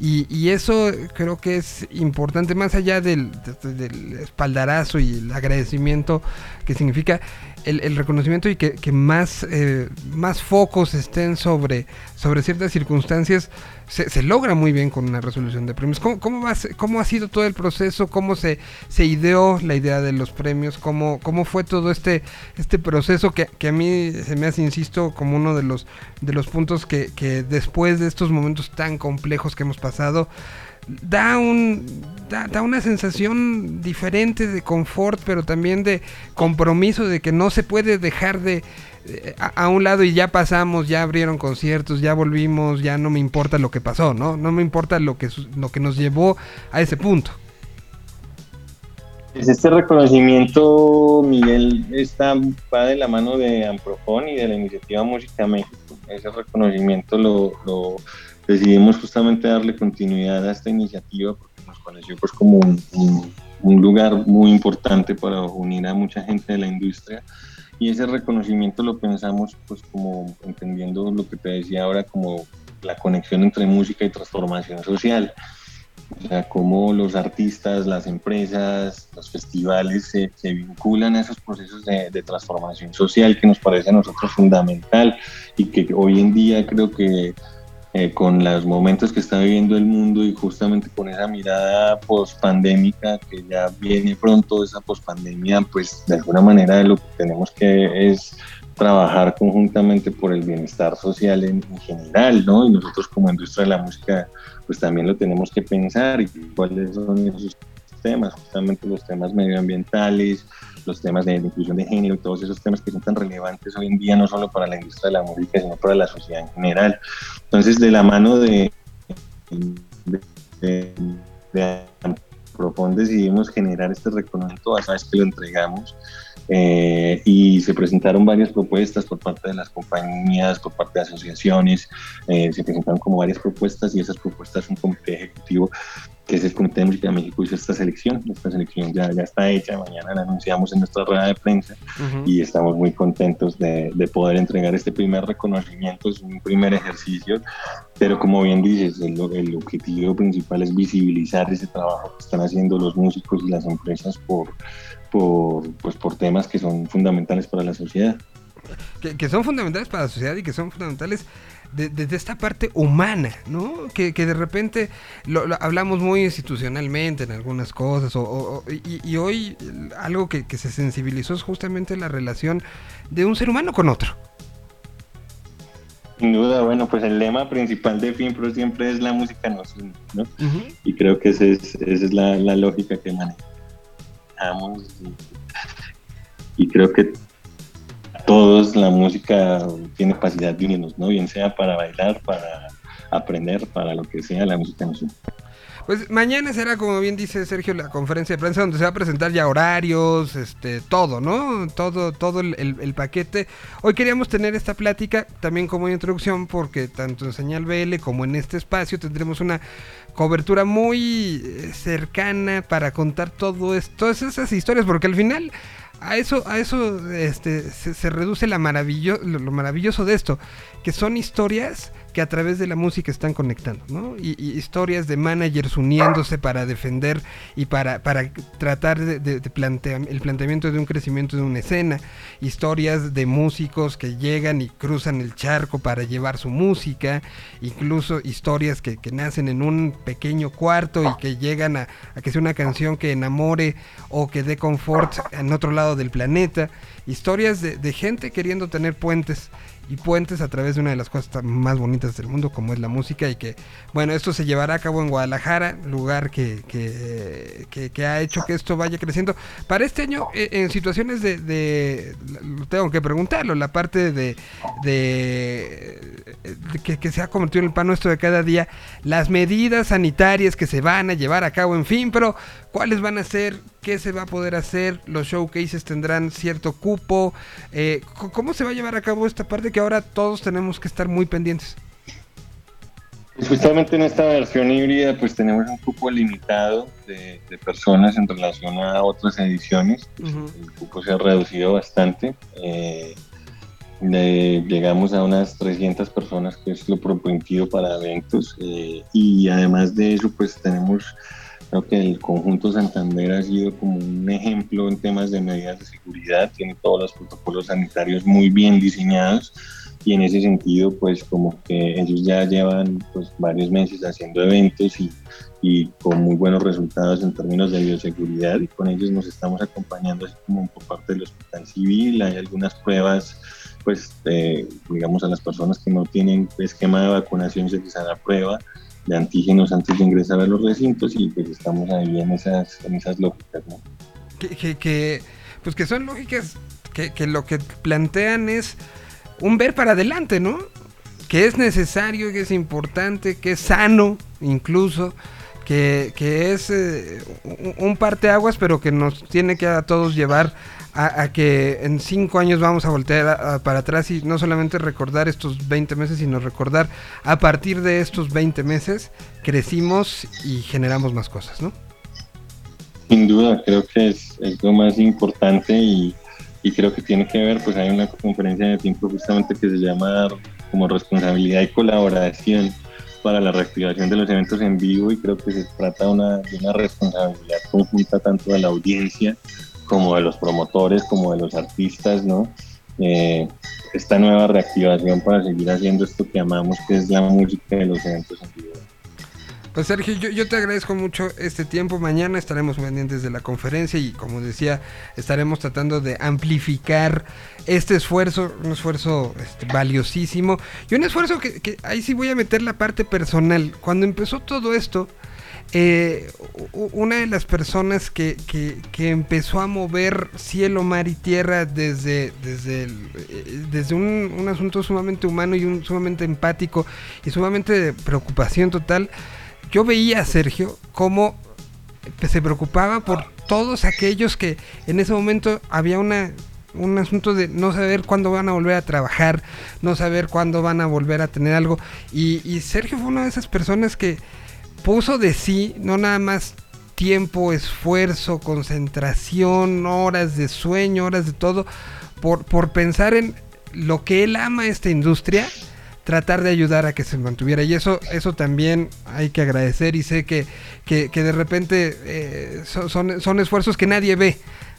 Y, eso creo que es importante, más allá del, de- del espaldarazo y el agradecimiento que significa el, reconocimiento y que, más, eh, más focos estén sobre, sobre ciertas circunstancias, se, se logra muy bien con una resolución de premios. ¿Cómo, cómo, va a ser- cómo ha sido todo el proceso? ¿Cómo se, se ideó la idea de los premios? ¿Cómo, cómo fue todo este, este proceso que, que a mí se me hace, insisto, como uno de los, de los puntos que, que después de estos momentos tan complejos que hemos pasado, da un da, da una sensación diferente de confort pero también de compromiso de que no se puede dejar de eh, a, un lado y ya pasamos ya abrieron conciertos ya volvimos ya no me importa lo que pasó no no me importa lo que lo que nos llevó a ese punto Pues este reconocimiento, Miguel, está, va de la mano de Amprofon y de la iniciativa Música México. Ese reconocimiento lo, lo decidimos justamente darle continuidad a esta iniciativa porque nos pareció pues como un, un- un lugar muy importante para unir a mucha gente de la industria y ese reconocimiento lo pensamos pues como entendiendo lo que te decía ahora como la conexión entre música y transformación social. O sea, cómo los artistas, las empresas, los festivales se, se vinculan a esos procesos de, de transformación social que nos parece a nosotros fundamental y que hoy en día creo que eh, con los momentos que está viviendo el mundo y justamente con esa mirada post-pandémica que ya viene pronto esa post-pandemia, pues de alguna manera lo que tenemos que es trabajar conjuntamente por el bienestar social en, en general, ¿no? Y nosotros como industria de la música, pues también lo tenemos que pensar y cuáles son esos temas, justamente los temas medioambientales, los temas de inclusión de género y todos esos temas que son tan relevantes hoy en día, no solo para la industria de la música, sino para la sociedad en general. Entonces, de la mano de, de, de, de decidimos generar este reconocimiento, a vez que lo entregamos, eh, y se presentaron varias propuestas por parte de las compañías, por parte de asociaciones, eh, se presentaron como varias propuestas y esas propuestas un comité ejecutivo que es el Comité de Música de México hizo esta selección, esta selección ya, ya está hecha, mañana la anunciamos en nuestra rueda de prensa y estamos muy contentos de, de poder entregar este primer reconocimiento, es un primer ejercicio, pero como bien dices, el, el objetivo principal es visibilizar ese trabajo que están haciendo los músicos y las empresas por, por, pues por temas que son fundamentales para la sociedad. que, que son fundamentales para la sociedad y que son fundamentales de- desde esta parte humana, ¿no? Que, que de repente lo, lo hablamos muy institucionalmente en algunas cosas, o, y, y hoy algo que, que se sensibilizó es justamente la relación de un ser humano con otro. Sin duda, bueno, pues el lema principal de FinPro siempre es la música nos une, ¿no? Y creo que esa es, esa es la, la lógica que manejamos. Y, y creo que todos la música tiene capacidad de unirnos, ¿no? Bien sea para bailar, para aprender, para lo que sea, la música nos une. Pues mañana será, como bien dice Sergio, la conferencia de prensa donde se va a presentar ya horarios, este, todo, ¿no? Todo, todo el, el- paquete. Hoy queríamos tener esta plática también como introducción porque tanto en Señal BL como en este espacio tendremos una cobertura muy eh, cercana para contar todo esto, todas esas historias, porque al final a eso, a eso este, se, reduce la maravillo, lo, lo maravilloso de esto, que son historias que a través de la música están conectando, ¿no? Y, historias de managers uniéndose para defender y para, para tratar de, de- de plantea- el planteamiento de un crecimiento de una escena, historias de músicos que llegan y cruzan el charco para llevar su música, incluso historias que, que nacen en un pequeño cuarto y que llegan a, a que sea una canción que enamore o que dé confort en otro lado del planeta, historias de, gente queriendo tener puentes y puentes a través de una de las cosas más bonitas del mundo como es la música y que bueno esto se llevará a cabo en Guadalajara lugar que, que, que- ha hecho que esto vaya creciendo. Para este año eh, en situaciones de, tengo que preguntarlo la parte de, de, de que, que se ha convertido en el pan nuestro de cada día las medidas sanitarias que se van a llevar a cabo en fin pero cuáles van a ser qué se va a poder hacer los showcases tendrán cierto cupo eh, cómo se va a llevar a cabo esta parte que ahora todos tenemos que estar muy pendientes Justamente en esta versión híbrida pues tenemos un cupo limitado de, de personas en relación a otras ediciones. El cupo se ha reducido bastante. Eh, de- llegamos a unas 300 personas, que es lo permitido para eventos. eh, y además de eso, pues tenemos, creo que el conjunto Santander ha sido como un ejemplo en temas de medidas de seguridad. Tiene todos los protocolos sanitarios muy bien diseñados. Y en ese sentido, pues como que ellos ya llevan pues, varios meses haciendo eventos y, y con muy buenos resultados en términos de bioseguridad y con ellos nos estamos acompañando así como por parte del Hospital Civil. Hay algunas pruebas, pues eh, digamos a las personas que no tienen esquema de vacunación se les hará prueba de antígenos antes de ingresar a los recintos y pues estamos ahí en esas, en esas lógicas, ¿no? que, que, que, pues que son lógicas que, que lo que plantean es un ver para adelante, ¿no? Que es necesario, que es importante, que es sano incluso, que, que es eh, un, parteaguas, pero que nos tiene que a todos llevar a, a que en cinco años vamos a voltear a- a- para atrás y no solamente recordar estos 20 meses, sino recordar a partir de estos 20 meses crecimos y generamos más cosas, ¿no? Sin duda, creo que es, es lo más importante y, y creo que tiene que ver, pues hay una conferencia de tiempo justamente que se llama como responsabilidad y colaboración para la reactivación de los eventos en vivo y creo que se trata una, de una responsabilidad conjunta tanto de la audiencia como de los promotores, como de los artistas, ¿no? Eh, esta nueva reactivación para seguir haciendo esto que amamos, que es la música de los eventos en vivo. Pues Sergio, yo, yo te agradezco mucho este tiempo. Mañana estaremos pendientes de la conferencia y como decía, estaremos tratando de amplificar este esfuerzo, un esfuerzo este, valiosísimo y un esfuerzo que, que ahí sí voy a meter la parte personal. Cuando empezó todo esto, eh, una de las personas que, que- que empezó a mover cielo, mar y tierra desde, desde, eh, desde un, un asunto sumamente humano y un sumamente empático y sumamente de preocupación total, yo veía a Sergio como se preocupaba por todos aquellos que en ese momento había una un asunto de no saber cuándo van a volver a trabajar, no saber cuándo van a volver a tener algo. Y Sergio fue una de esas personas que puso de sí, no nada más tiempo, esfuerzo, concentración, horas de sueño, horas de todo, por, por pensar en lo que él ama esta industria, tratar de ayudar a que se mantuviera. Y eso, eso también hay que agradecer y sé que, que, que de repente eh, son, son, son esfuerzos que nadie ve.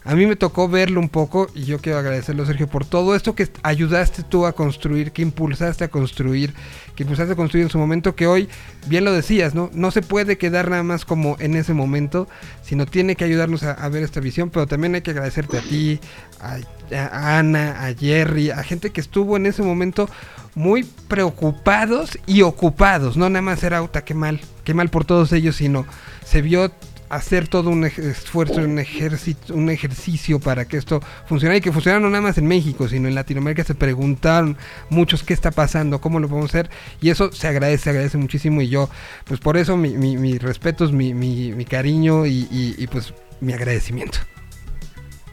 A mí me tocó verlo un poco y yo quiero agradecerlo, Sergio, por todo esto que ayudaste tú a construir, que impulsaste a construir, que impulsaste a construir en su momento, que hoy, bien lo decías, ¿no? No se puede quedar nada más como en ese momento, sino tiene que ayudarnos a, ver esta visión, pero también hay que agradecerte a ti, a, Ana, a Jerry, a gente que estuvo en ese momento muy preocupados y ocupados, no nada más era, "Uta, qué mal, qué mal por todos ellos, sino se vio hacer todo un esfuerzo, un ejercicio, un ejercicio para que esto funcionara y que funcionara no nada más en México, sino en Latinoamérica se preguntaron muchos qué está pasando, cómo lo podemos hacer y eso se agradece, se agradece muchísimo y yo, pues por eso mi, mi, mi respetos, mi, mi, mi cariño y, y- y, pues mi agradecimiento.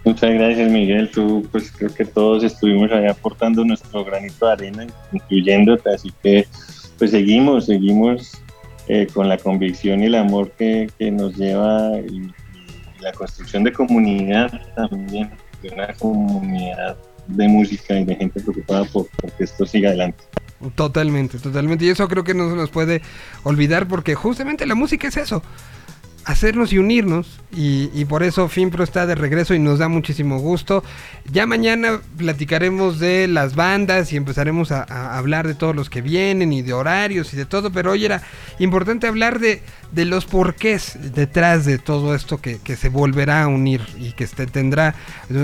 Muchas gracias, Miguel. Tú, pues creo que todos estuvimos ahí aportando nuestro granito de arena, incluyéndote, así que pues seguimos, seguimos eh, con la convicción y el amor que, que nos lleva y, la construcción de comunidad también, de una comunidad de música y de gente preocupada por, por que esto siga adelante. Totalmente, totalmente. Y eso creo que no se nos puede olvidar porque justamente la música es eso. Hacernos y unirnos. Y, por eso Finpro está de regreso y nos da muchísimo gusto. Ya mañana platicaremos de las bandas y empezaremos a hablar de todos los que vienen y de horarios y de todo. Pero hoy era importante hablar de, de los porqués detrás de todo esto que, que se volverá a unir y que este, tendrá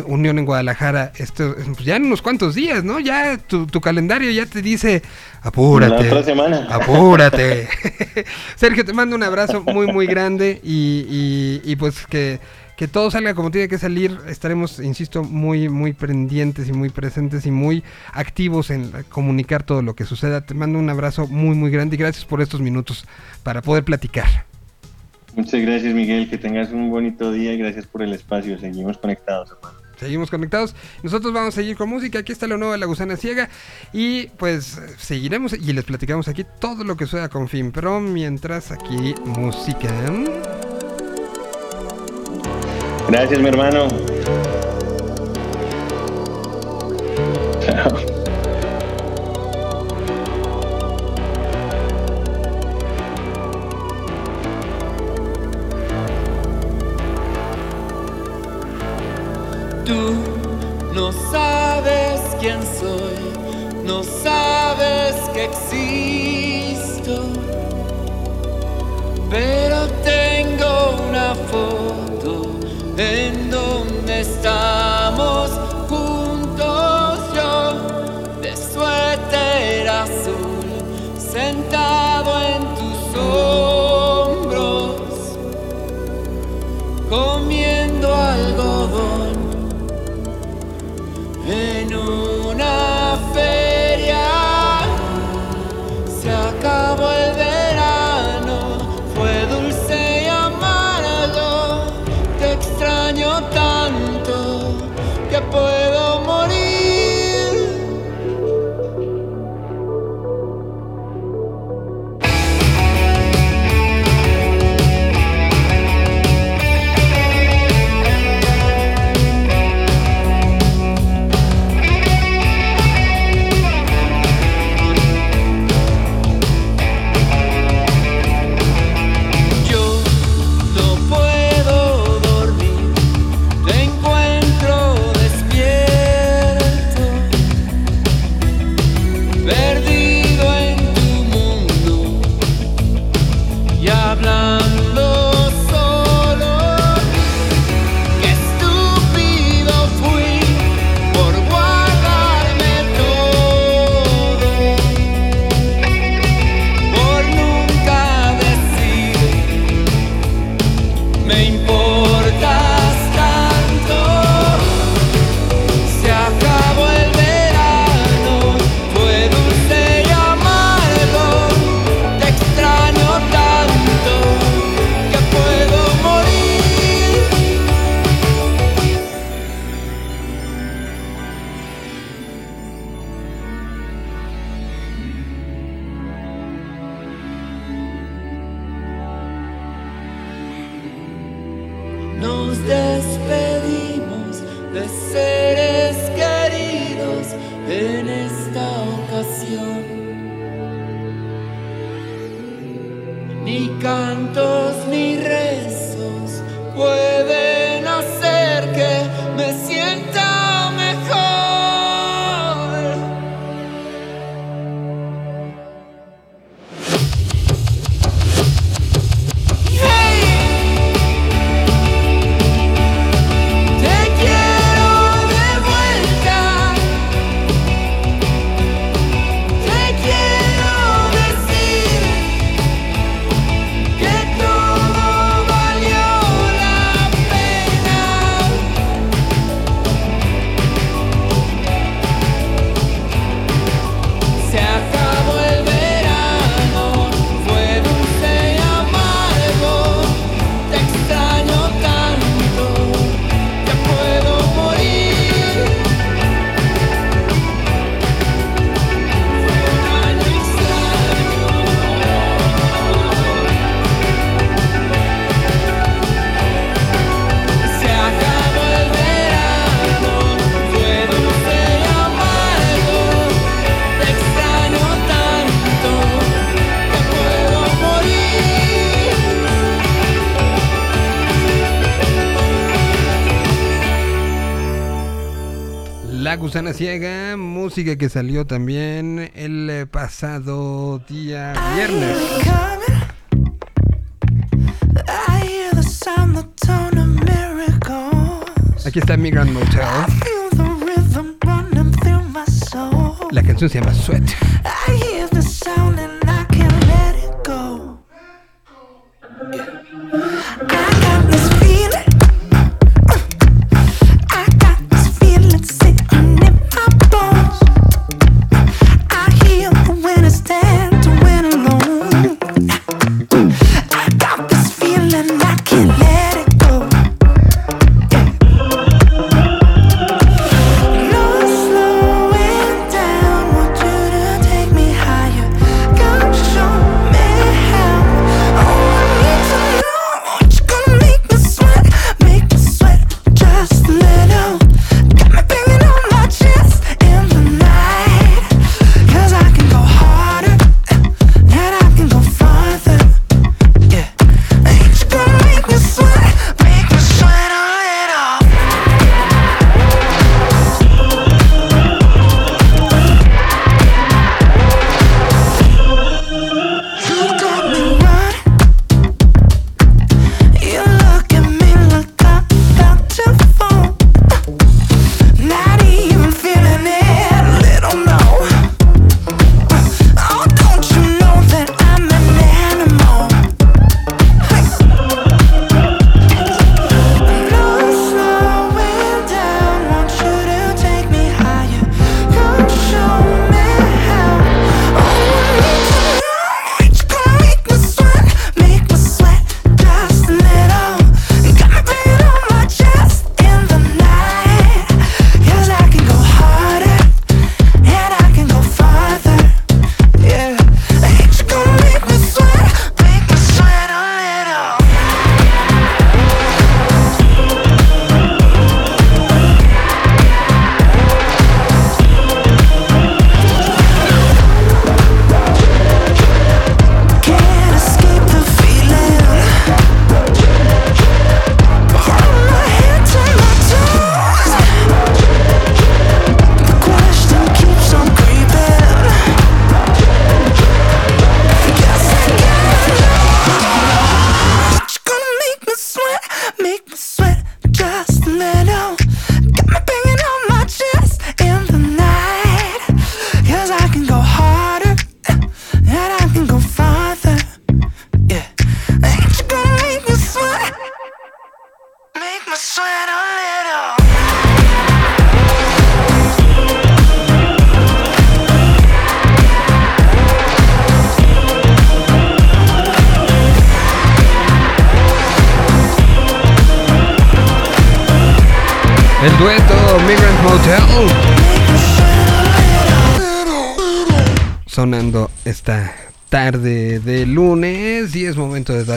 unión en Guadalajara esto, pues ya en unos cuantos días, ¿no? Ya tu, tu calendario ya te dice, apúrate. La otra semana. Apúrate. Sergio, te mando un abrazo muy, muy grande y, y- y pues que, que todo salga como tiene que salir. Estaremos, insisto, muy, muy pendientes y muy presentes y muy activos en comunicar todo lo que suceda. Te mando un abrazo muy, muy grande y gracias por estos minutos para poder platicar. Muchas gracias, Miguel. Que tengas un bonito día y gracias por el espacio. Seguimos conectados, hermano. Seguimos conectados. Nosotros vamos a seguir con música. Aquí está lo nuevo de La Gusana Ciega. Y pues seguiremos y les platicamos aquí todo lo que suena con fin. Pero mientras aquí, música. Gracias, mi hermano. Tú no sabes quién soy, no sabes que existo, pero tengo una voz en donde estamos juntos yo de suéter azul sentado en tus hombros comiendo algodón en una fe Ciega, música que salió también el eh, pasado día viernes. Aquí está Migrant Motel. La canción se llama Sweat.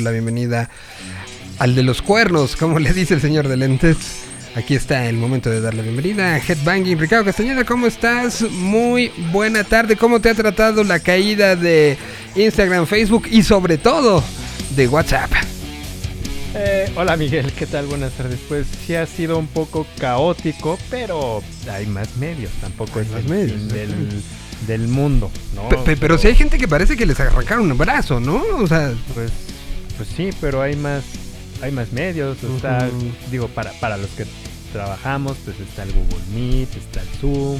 La bienvenida al de los cuernos, como le dice el señor de lentes. Aquí está el momento de dar la bienvenida a Headbanging. Ricardo Castañeda, ¿cómo estás? Muy buena tarde. ¿Cómo te ha tratado la caída de Instagram, Facebook y sobre todo de WhatsApp? Eh, hola Miguel, ¿qué tal? Buenas tardes. Pues sí ha sido un poco caótico, pero hay más medios, tampoco Hay es más el medios, fin del, del mundo, ¿no? Pe- pe- pero si hay gente que parece que les arrancaron un brazo, ¿no? O sea, Pues, pues sí, pero hay más, hay más medios, está, Ujú. digo, para, para los que trabajamos, pues está el Google Meet, está el Zoom,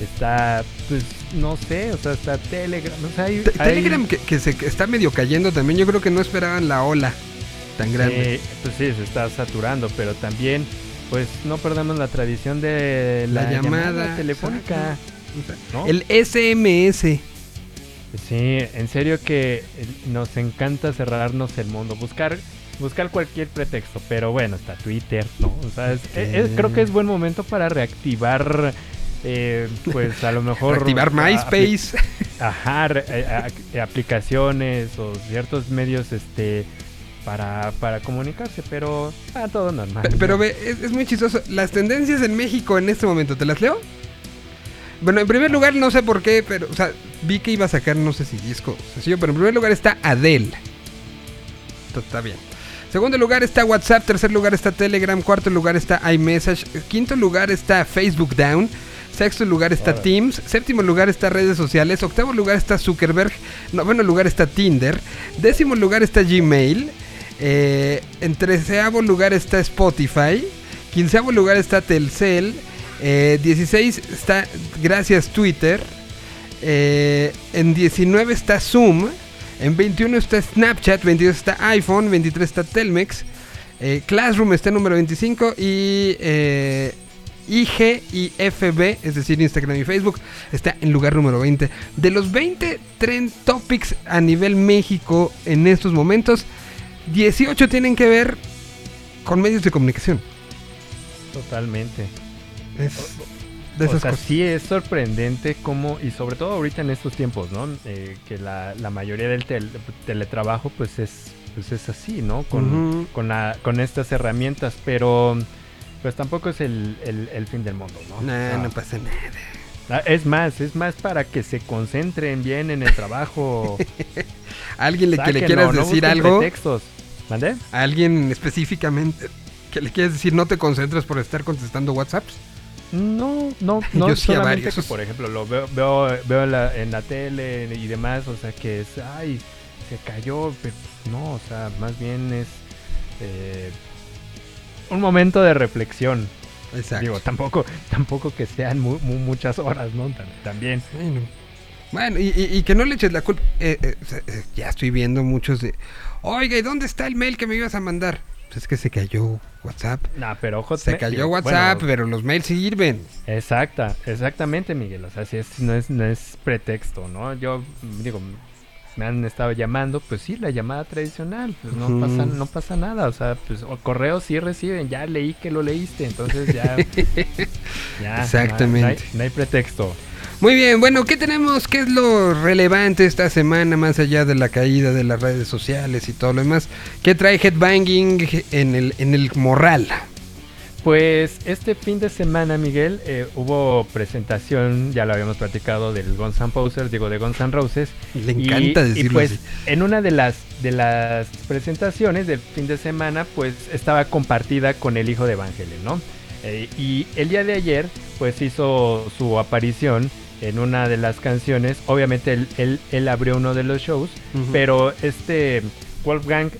está, pues, no sé, o sea, está Telegram, o sea, hay, Te- hay- Telegram que, que se que está medio cayendo también. Yo creo que no esperaban la ola tan grande. Eh, pues sí, se está saturando, pero también, pues no perdamos la tradición de la, La llamada, llamada, telefónica. ¿no? El SMS. Sí, en serio que eh, nos encanta cerrarnos el mundo, buscar buscar cualquier pretexto, pero bueno, está Twitter, ¿no? O sea, es- creo que es buen momento para reactivar, eh, pues a lo mejor... Reactivar MySpace. Ajá, eh, a- eh, aplicaciones o ciertos medios, este para, para comunicarse, pero a todo normal. Pe- Pero ve, es, es muy chistoso. Las tendencias en México en este momento, ¿te las leo? Bueno, en primer lugar, no sé por qué, pero, o sea, vi que iba a sacar, no sé si disco sencillo, pero en primer lugar está Adele. Esto Está bien. Segundo lugar está WhatsApp, tercer lugar está Telegram, cuarto lugar está iMessage, quinto lugar está Facebook Down, sexto lugar está. Teams, séptimo lugar está redes sociales, octavo lugar está Zuckerberg, noveno lugar está Tinder, décimo lugar está Gmail, eh, en treceavo lugar está Spotify, quinceavo lugar está Telcel, eh, 16 está gracias Twitter, eh, en 19 está Zoom. En 21 está Snapchat. 22 está iPhone. 23 está Telmex. eh, Classroom está en número 25. Y eh, IG y FB, es decir, Instagram y Facebook, está en lugar número 20. De los 20 trend topics a nivel México en estos momentos, 18 tienen que ver con medios de comunicación. Totalmente. Es de o sea, cosas. sí es sorprendente cómo, y sobre todo ahorita en estos tiempos, ¿no? Eh, que la, la mayoría del tel- teletrabajo pues es, pues es así, ¿no? Con, con, la- con estas herramientas, pero pues tampoco es el, el- el fin del mundo, ¿no? Nah, O sea, no pasa nada. ah, Es más, es más para que se concentren bien en el trabajo. ¿Alguien le, que le quieras no decir algo? ¿A alguien específicamente que le quieres decir no te concentres por estar contestando WhatsApps? No, no, no Yo sí a solamente varios. que, por ejemplo, lo veo, veo, veo en, la, en la tele y demás, o sea, que es, ay, se cayó, pero no, o sea, más bien es eh, un momento de reflexión. Exacto. Digo, tampoco, tampoco que sean mu- mu- muchas horas, ¿no? Tam- También. Bueno, Bueno, y, y- y que no le eches la culpa. eh, eh, eh, ya estoy viendo muchos de. Oiga, ¿y dónde está el mail que me ibas a mandar? Pues es que se cayó WhatsApp. No, pero ojo, Se cayó WhatsApp, bueno, pero los mails sirven. Exacta, exactamente, Miguel. O sea, si es, no, es, no es pretexto, ¿no? Yo digo, me han estado llamando, pues sí, la llamada tradicional, pues no pasa, no pasa nada. O sea, pues o correos sí reciben, ya leí que lo leíste, entonces ya. ya, no- Exactamente. No hay, no hay pretexto. Muy bien, bueno, ¿qué tenemos? ¿Qué es lo relevante esta semana más allá de la caída de las redes sociales y todo lo demás? ¿Qué trae Headbanging en el, en el morral? Pues este fin de semana, Miguel, eh, hubo presentación, ya lo habíamos platicado, del Guns N' Roses, digo, de Guns N' Roses. Le encanta y, decirlo y pues así. en una de las, de las presentaciones del fin de semana, pues estaba compartida con el hijo de Evangelion, ¿no? Eh, y el día de ayer, pues hizo su aparición en una de las canciones. Obviamente él, él, él abrió uno de los shows, pero este Wolfgang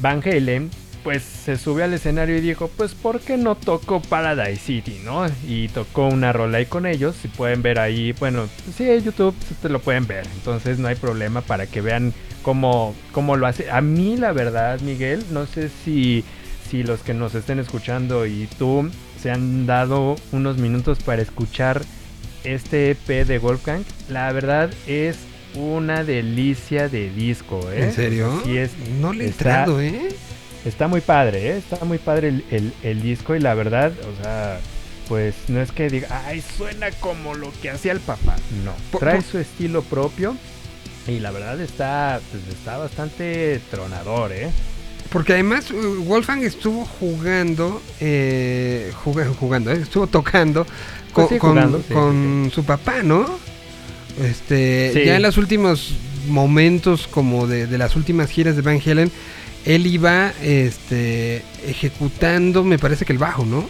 Van Halen pues se subió al escenario y dijo, pues ¿por qué no toco Paradise City, no? Y tocó una rola ahí con ellos, si pueden ver ahí, bueno, sí, YouTube te lo pueden ver, entonces no hay problema para que vean cómo, cómo lo hace. A mí la verdad, Miguel, no sé si, si los que nos estén escuchando y tú se han dado unos minutos para escuchar este EP de Wolfgang, la verdad es una delicia de disco, ¿eh? ¿En serio? Sí es, No le he está- entrado, ¿eh? Está muy padre, ¿eh? Está muy padre el, el- el disco y la verdad, o sea, pues no es que diga, ay, suena como lo que hacía el papá. No, trae su estilo propio y la verdad está, pues, está bastante tronador, ¿eh? Porque además uh, Wolfgang estuvo jugando, eh, juga- jugando, eh, estuvo tocando Pues con- jugando, sí, con su papá, ¿no? Este, ya en los últimos momentos como de, de las últimas giras de Van Halen, él iba este, ejecutando, me parece que el bajo, ¿no?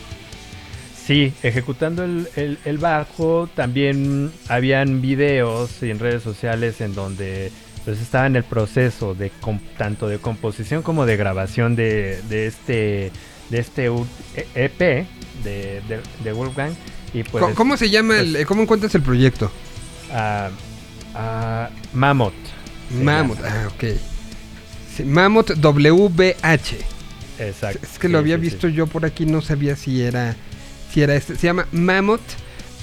Sí, ejecutando el, el- el bajo, también habían videos en redes sociales en donde pues estaba en el proceso de tanto de composición como de grabación de, de este de este e- EP de, de, de Wolfgang y pues ¿Cómo, cómo se llama, el, pues, cómo encuentras el proyecto? ah, Mammoth. Mammoth, llama. ah, ok. Sí, Mammoth WBH. Exacto. Es que lo sí, había sí, visto yo por aquí, no sabía si era si era este. Se llama Mammoth.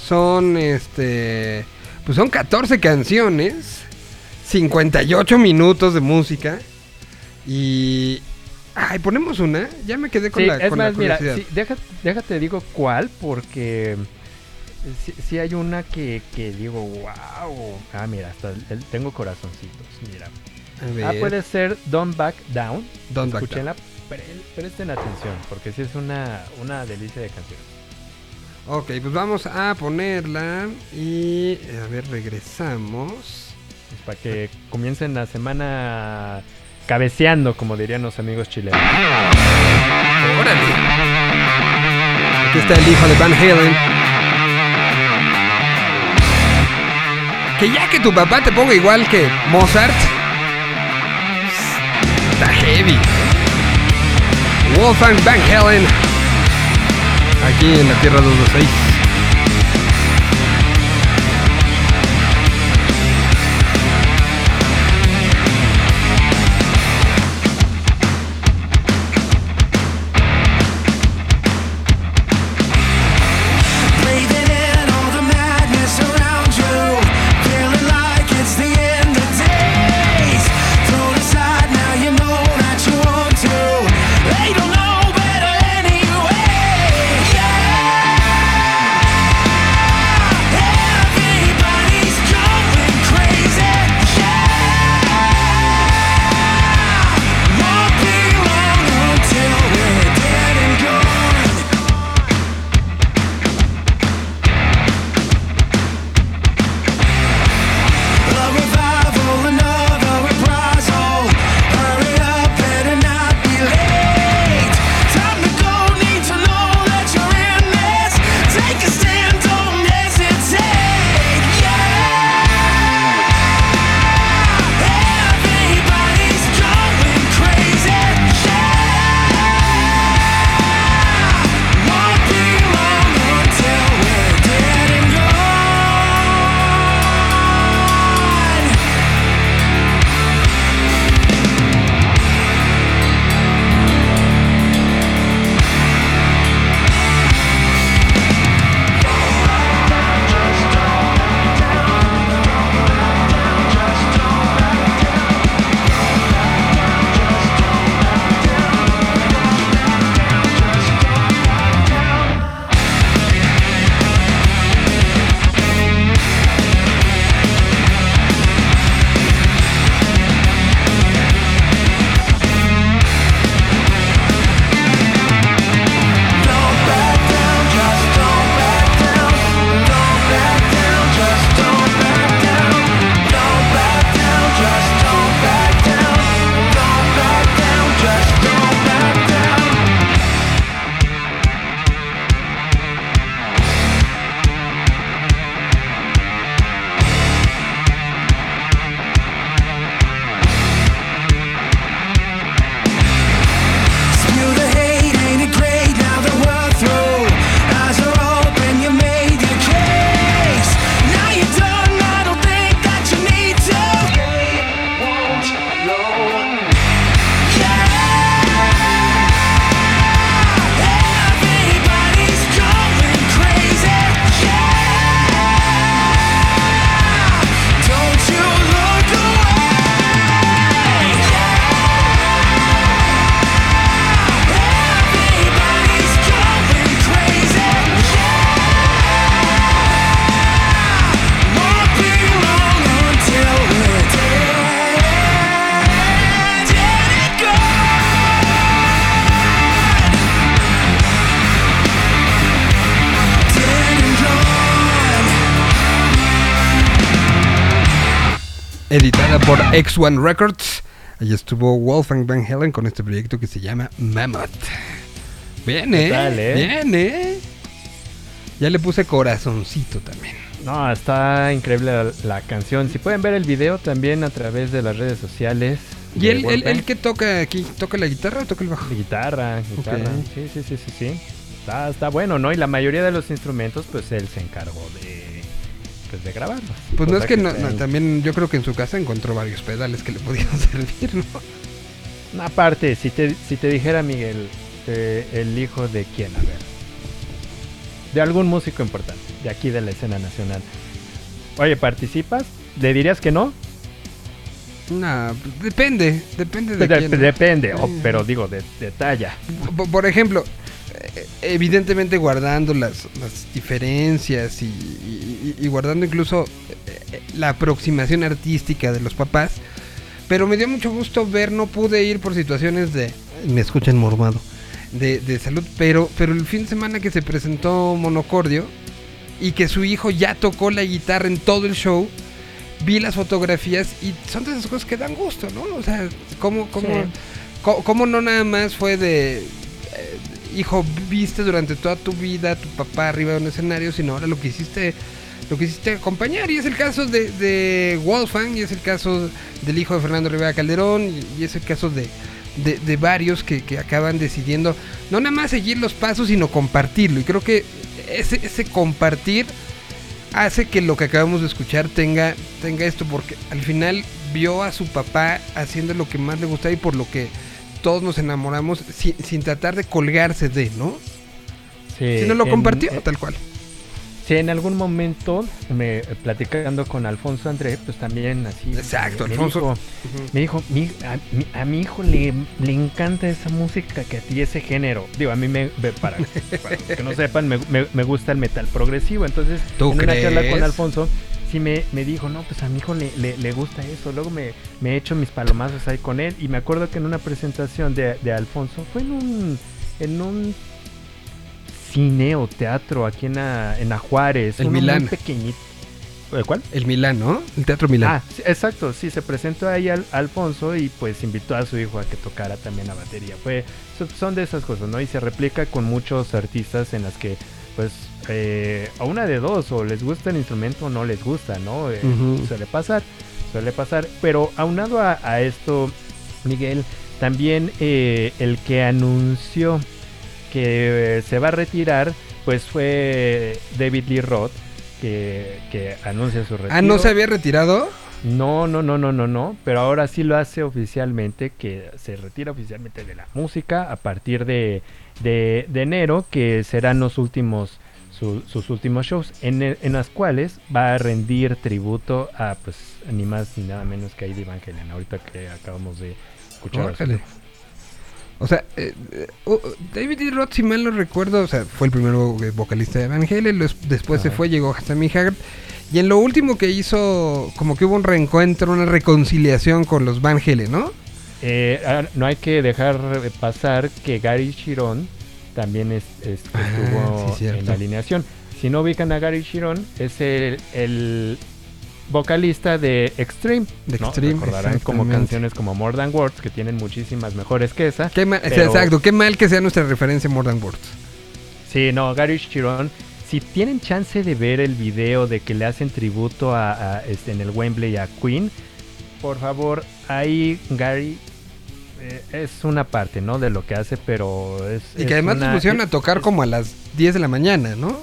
Son este pues son 14 canciones, 58 minutos de música y ay, ponemos una. Ya me quedé con Sí, la es con más, la mira, curiosidad. sí, deja- déjate digo cuál, porque sí, sí hay una que, que digo, wow. Ah, mira, hasta el- tengo corazoncitos, mira. Ah, puede ser Don't Back Down. Don't Back Escúchenla, pre- presten atención, porque sí es una, una delicia de canción. Ok, pues vamos a ponerla y a ver, regresamos. Para que comiencen la semana cabeceando, como dirían los amigos chilenos. Órale. Aquí está el hijo de Van Halen. Que ya que tu papá te ponga igual que Mozart. Está heavy. Wolfgang Van Halen. Aquí en la Tierra 226. Editada por X1 Records. Allí estuvo Wolfgang Van Halen con este proyecto que se llama Mammoth. Bien, ¿Qué ¿eh? tal, eh? Bien, ¿eh? Ya le puse corazoncito también. No, está increíble la, la canción. Si pueden ver el video también a través de las redes sociales. ¿Y él, él, él qué toca aquí? ¿Toca la guitarra o toca el bajo? Guitarra, guitarra. Sí, sí, sí, sí, sí. Está, está bueno, ¿no? Y la mayoría de los instrumentos, pues él se encargó de, pues, de grabarlos. Pues no es que no, también yo creo que en su casa encontró varios pedales que le podían servir, ¿no? Aparte, si te, si te dijera Miguel, eh, el hijo de quién, a ver. De algún músico importante, de aquí de la escena nacional. Oye, ¿participas? ¿Le dirías que no? No, depende, depende de De- quién. depende, pero digo, de, de talla. Por, por ejemplo, eh, evidentemente guardando las, las diferencias y, y- y guardando incluso eh, la aproximación artística de los papás, pero me dio mucho gusto ver, no pude ir por situaciones de... Me escuchan mormado. De, de salud, pero, pero el fin de semana que se presentó Monocordio y que su hijo ya tocó la guitarra en todo el show, vi las fotografías y son de esas cosas que dan gusto, ¿no? O sea, cómo, cómo, Sí. cómo no nada más fue de, eh, hijo, viste durante toda tu vida a tu papá arriba de un escenario, sino ahora lo que hiciste, lo que hiciste acompañar. Y es el caso de, de Wolfgang, y es el caso del hijo de Fernando Rivera Calderón, y, es el caso de, de, de varios que, que acaban decidiendo no nada más seguir los pasos, sino compartirlo. Y creo que ese, ese compartir hace que lo que acabamos de escuchar tenga, tenga esto, porque al final vio a su papá haciendo lo que más le gustaba y por lo que todos nos enamoramos sin, sin tratar de colgarse de, ¿no? Sí, Si no lo en- compartió, eh, tal cual. Sí, en algún momento, me platicando con Alfonso André, pues también así. Exacto, me, me Alfonso. me dijo, "Mi- a, mi, a mi hijo le, le encanta esa música que a ti, ese género. Digo, a mí me, para, para que no sepan, me, me- me gusta el metal progresivo. Entonces, ¿Tú en una charla con? Alfonso, sí me, me dijo, no, pues a mi hijo le, le- le gusta eso. Luego me, me he hecho mis palomazos ahí con él. Y me acuerdo que en una presentación de, de Alfonso, fue en un, en un cine o teatro aquí en, a- en Ajuárez. El muy Milán. pequeñito. ¿Eh, ¿Cuál? El Milán, ¿no? El Teatro Milán. Ah, sí, exacto, sí, se presentó ahí al Alfonso y pues invitó a su hijo a que tocara también la batería. Fue, so- son de esas cosas, ¿no? Y se replica con muchos artistas en las que, pues, eh, a una de dos, o les gusta el instrumento o no les gusta, ¿no? Eh. Suele pasar, suele pasar. Pero aunado a, a esto, Miguel, también eh, el que anunció que eh, se va a retirar, pues fue David Lee Roth, que, que anuncia su retiro. ah, ¿no se había retirado? No, no, no, no, no, no. Pero ahora sí lo hace oficialmente, que se retira oficialmente de la música a partir de, de, de enero, que serán los últimos, su- sus últimos shows, en, el- en las cuales va a rendir tributo a, pues, ni más ni nada menos que a Eddie Van Halen, ahorita que acabamos de escuchar. O sea, eh, eh, uh, David Lee Roth, si mal no recuerdo, o sea, fue el primer vo- vocalista de Van Halen, después se fue, llegó Sammy Haggard, y en lo último que hizo, como que hubo un reencuentro, una reconciliación con los Van Halen, ¿no? Eh, ah, no hay que dejar de pasar que Gary Chiron también es, es- Ah, estuvo sí, en la alineación. Si no ubican a Gary Chiron, es el, el vocalista de Extreme. De ¿no? Extreme, Recordarán como canciones como More Than Words, que tienen muchísimas mejores que esa. Qué mal, pero- Exacto, qué mal que sea nuestra referencia More Than Words. Sí, no, Gary Chiron. Si tienen chance de ver el video de que le hacen tributo a, a, este, en el Wembley a Queen, por favor, ahí Gary eh, es una parte, ¿no? De lo que hace, pero es. Y es que además una- pusieron a tocar es- como a las 10 de la mañana, ¿no?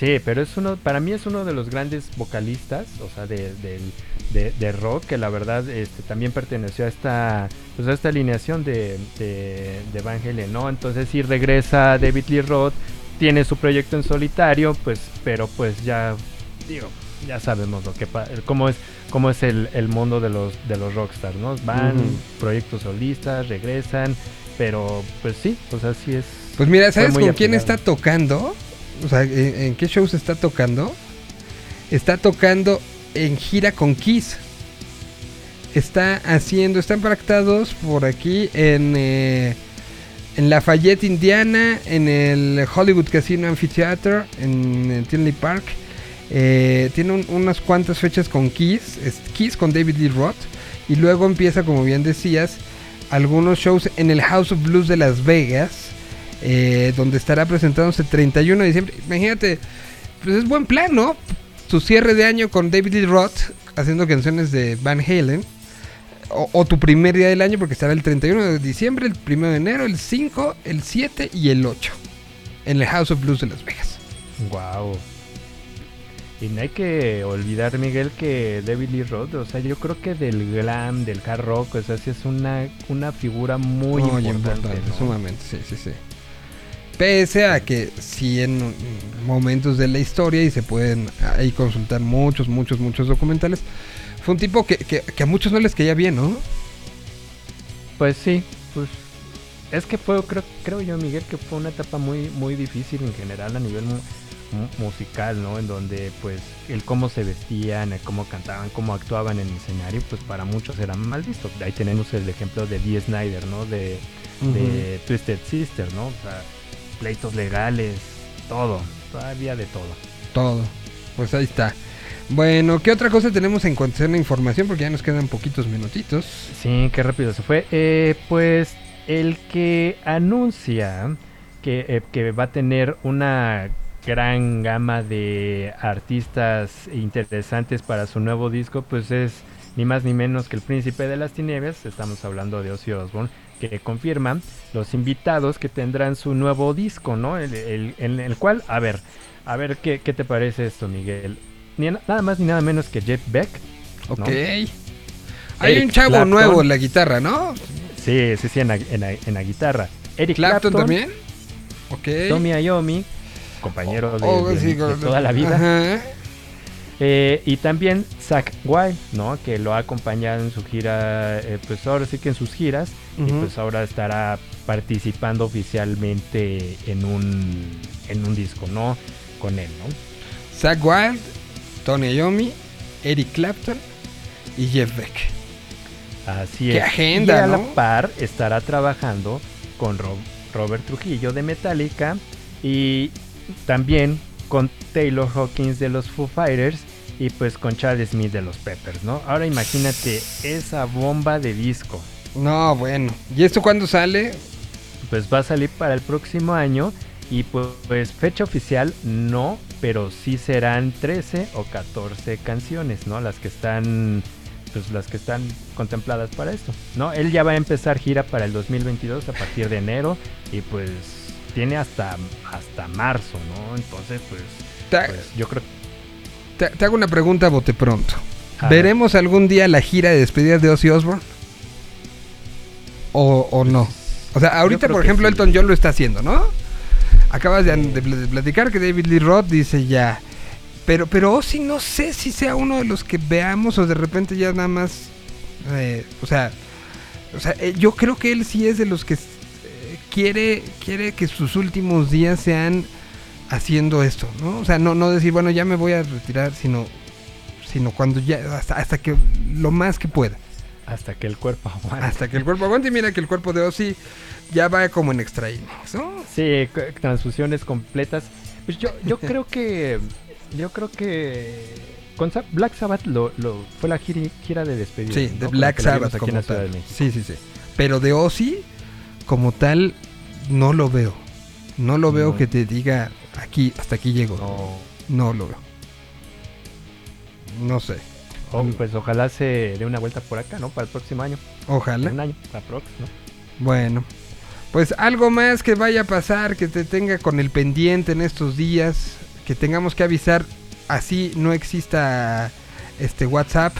Sí, pero es uno, para mí es uno de los grandes vocalistas, o sea, de, del- de- de rock, que la verdad este, también perteneció a esta, pues a esta alineación de, de, de Van Halen, ¿no? Entonces sí regresa David Lee Roth, tiene su proyecto en solitario, pues, pero pues ya, digo, ya sabemos lo que cómo es, cómo es el, el mundo de los, de los rockstars, ¿no? Van, proyectos solistas, regresan, pero pues sí, pues así es. Pues mira, ¿sabes con quién está tocando? O sea, ¿en, qué shows está tocando? Está tocando en gira con Kiss. Está haciendo, están pactados por aquí en, eh, en Lafayette, Indiana, en el Hollywood Casino Amphitheater, en, Tinley Park. Eh, tiene un- unas cuantas fechas con Kiss, es Kiss con David Lee Roth. Y luego empieza, como bien decías, algunos shows en el House of Blues de Las Vegas, eh, donde estará presentándose el 31 de diciembre. Imagínate, pues es buen plan, ¿no? Tu cierre de año con David Lee Roth haciendo canciones de Van Halen. O, o tu primer día del año, porque estará el 31 de diciembre, el 1 de enero, el 5, el 7 y el 8. En el House of Blues de Las Vegas. Wow. Y no hay que olvidar, Miguel, que David Lee Roth, o sea, yo creo que del glam, del hard rock, o sea, sí es una, una figura muy, Muy importante. importante, ¿no? sumamente, sí, sí, sí. Pese a que sí en momentos de la historia y se pueden ahí consultar muchos, muchos, muchos documentales, fue un tipo que, que- que a muchos no les caía bien, ¿no? Pues sí, pues es que fue, creo, creo yo, Miguel, que fue una etapa muy, muy difícil en general a nivel mu- mu- musical, ¿no? En donde, pues, el cómo se vestían, el cómo cantaban, cómo actuaban en el escenario, pues para muchos era mal visto. Ahí tenemos el ejemplo de Dee Snyder, ¿no? De, de Twisted Sister, ¿no? O sea, pleitos legales, todo, todavía de todo. Todo. Pues ahí está. Bueno, ¿qué otra cosa tenemos en cuanto a la información? Porque ya nos quedan poquitos minutitos. Sí, qué rápido se fue. Eh, pues el que anuncia que, eh, que va a tener una gran gama de artistas interesantes para su nuevo disco, pues es ni más ni menos que el Príncipe de las Tinieblas. Estamos hablando de Ozzy Osbourne, que confirma los invitados que tendrán su nuevo disco, ¿no? El, el- el cual, a ver, a ver qué, qué te parece esto, Miguel. Ni, nada más ni nada menos que Jeff Beck. ¿no? Ok. Hay Eric un chavo Clapton. nuevo en la guitarra, ¿no? Sí, sí, sí, en la, en la- en la guitarra. Eric Clapton, Clapton, también. Ok. Tommy Iommi, compañero de, Oh, de- sí, de con- toda la vida. Ajá. Eh, y también Zach Wild, ¿no? Que lo ha acompañado en su gira, eh, pues ahora sí que en sus giras. Y pues ahora estará participando oficialmente en un, en un disco, ¿no? Con él, ¿no? Zach Wild, Tony Iommi, Eric Clapton y Jeff Beck. Así ¡Qué es. agenda, y a la par estará trabajando con Ro- Robert Trujillo de Metallica y también con Taylor Hawkins de los Foo Fighters y pues con Charles Smith de los Peppers, ¿no? Ahora imagínate esa bomba de disco. No, bueno. ¿Y esto cuándo sale? Pues va a salir para el próximo año y pues, pues, fecha oficial no, pero sí serán 13 o 14 canciones, ¿no? Las que están pues las que están contempladas para esto, ¿no? Él ya va a empezar gira para el 2022 a partir de enero y pues tiene hasta hasta marzo, ¿no? Entonces, pues, pues, yo creo Te, te hago una pregunta bote pronto. A ver. ¿Veremos algún día la gira de despedida de Ozzy Osbourne? ¿O, o no? O sea, ahorita, por ejemplo, sí. Elton John lo está haciendo, ¿no? Acabas de, de pl- de platicar que David Lee Roth dice ya. Pero, pero Ozzy no sé si sea uno de los que veamos o de repente ya nada más. eh, o sea, o sea eh, yo creo que él sí es de los que eh, quiere, quiere que sus últimos días sean haciendo esto, ¿no? O sea, no, no decir, bueno, ya me voy a retirar, sino, sino cuando ya, hasta, hasta que lo más que pueda. hasta que el cuerpo aguante. Hasta que el cuerpo aguante y mira que el cuerpo de Ozzy ya va como en extra ¿no? Sí, transfusiones completas. Pues yo, yo creo que. Yo creo que. Con Black Sabbath lo, lo- fue la gira, gira de despedida. Sí, ¿no? de Black Sabbath aquí en como la Ciudad tal. de México. Sí, sí, sí. Pero de Ozzy, como tal, no lo veo. No lo veo No. que te diga aquí, hasta aquí llego. No. No lo veo. No sé. Oh, pues ojalá se dé una vuelta por acá, ¿no? Para el próximo año. Ojalá. Un año, la próxima. ¿no? Bueno, pues algo más que vaya a pasar, que te tenga con el pendiente en estos días, que tengamos que avisar, así no exista este WhatsApp.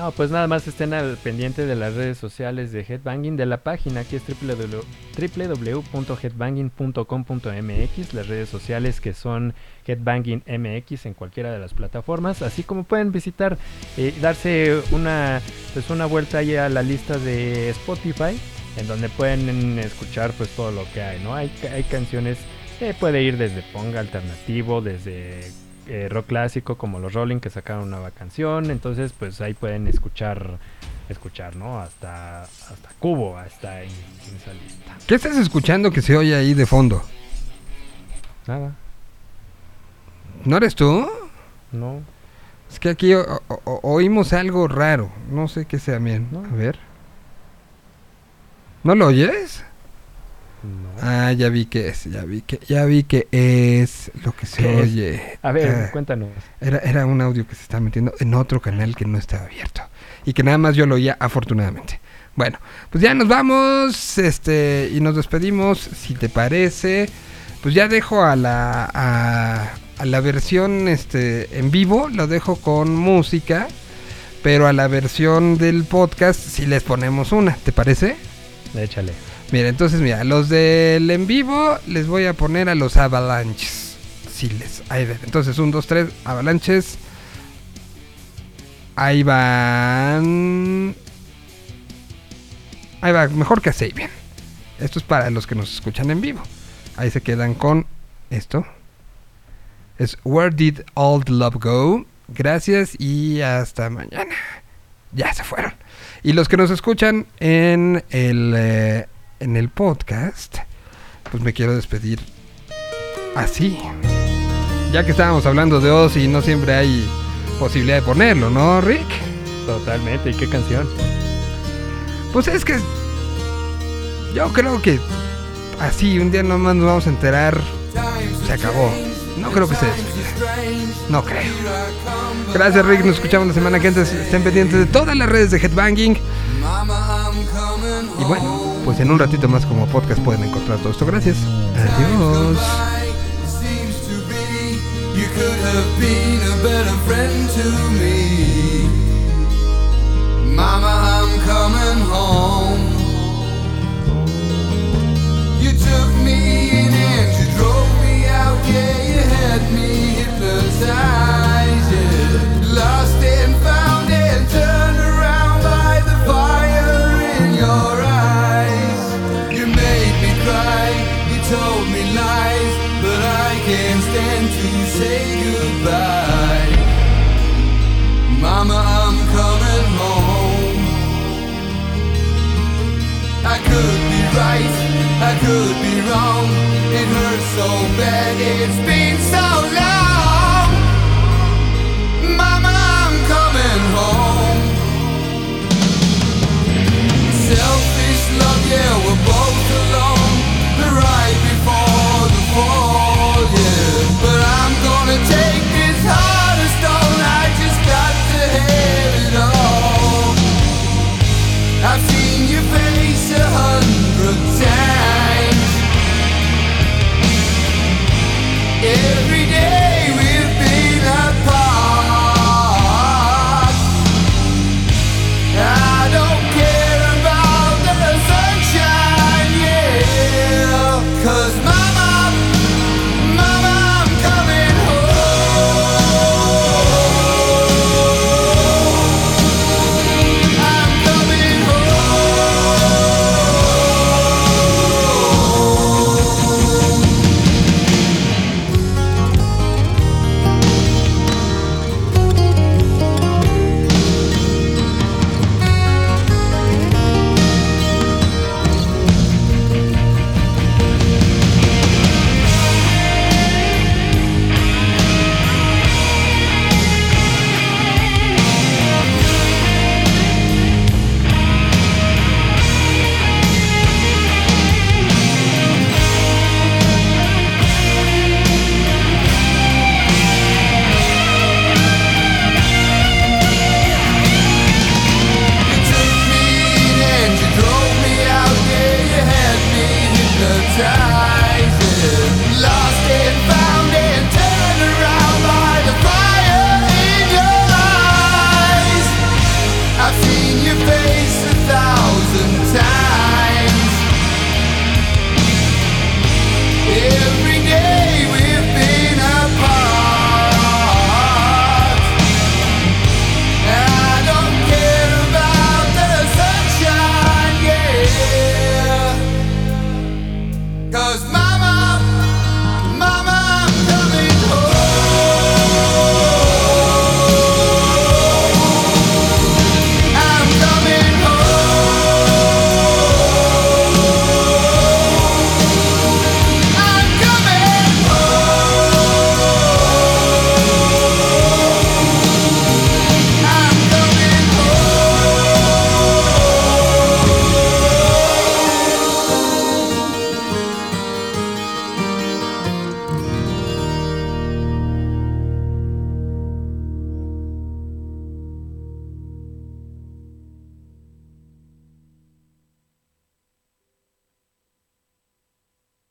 No, pues nada más estén al pendiente de las redes sociales de Headbanging, de la página que es www- www.headbanging.com.mx, las redes sociales que son Headbanging MX en cualquiera de las plataformas, así como pueden visitar, eh, darse una, pues una vuelta ahí a la lista de Spotify, en donde pueden escuchar pues todo lo que hay, ¿no? Hay, hay canciones, eh, puede ir desde punk alternativo, desde eh, rock clásico como los Rolling que sacaron una nueva canción, entonces pues ahí pueden escuchar, escuchar, ¿no? Hasta, hasta Cubo, hasta en, en esa lista. ¿Qué estás escuchando que se oye ahí de fondo? Nada. ¿No eres tú? No. Es que aquí o- oímos algo raro. No sé qué sea bien. A ver. ¿No lo oyes? Ah, ya vi que es, ya vi que, ya vi que es lo que se oye. A ver, Ah, cuéntanos. Era, era un audio que se estaba metiendo en otro canal que no estaba abierto. Y que nada más yo lo oía afortunadamente. Bueno, pues ya nos vamos, este, y nos despedimos, si te parece. Pues ya dejo a la, a, a la versión, este, en vivo, lo dejo con música. Pero a la versión del podcast si les ponemos una, ¿te parece? Échale. Mira, entonces mira, los del en vivo les voy a poner a los avalanches. Sí, les. Ahí ven. Entonces, un, dos, tres, avalanches. Ahí van. Ahí va, mejor que así, bien. Esto es para los que nos escuchan en vivo. Ahí se quedan con esto. Es Where Did All the Love Go? Gracias y hasta mañana. Ya se fueron. Y los que nos escuchan en el, eh, en el podcast, pues me quiero despedir así. Ya que estábamos hablando de Oz y no siempre hay posibilidad de ponerlo, ¿no, Rick? Totalmente. ¿Y qué canción? Pues es que yo creo que así un día nomás nos vamos a enterar. Se acabó. No creo que se despida. No creo. Gracias Rick, nos escuchamos la semana que entra. Estén pendientes de todas las redes de Headbanging. Y bueno, en un ratito más como podcast pueden encontrar todo esto. Gracias. Adiós. Mama, I'm coming home. You took me in and you drove me out, yeah, you had me hypnotized, yeah. Lost and say goodbye. Mama, I'm coming home. I could be right, I could be wrong. It hurts so bad, it's been so long.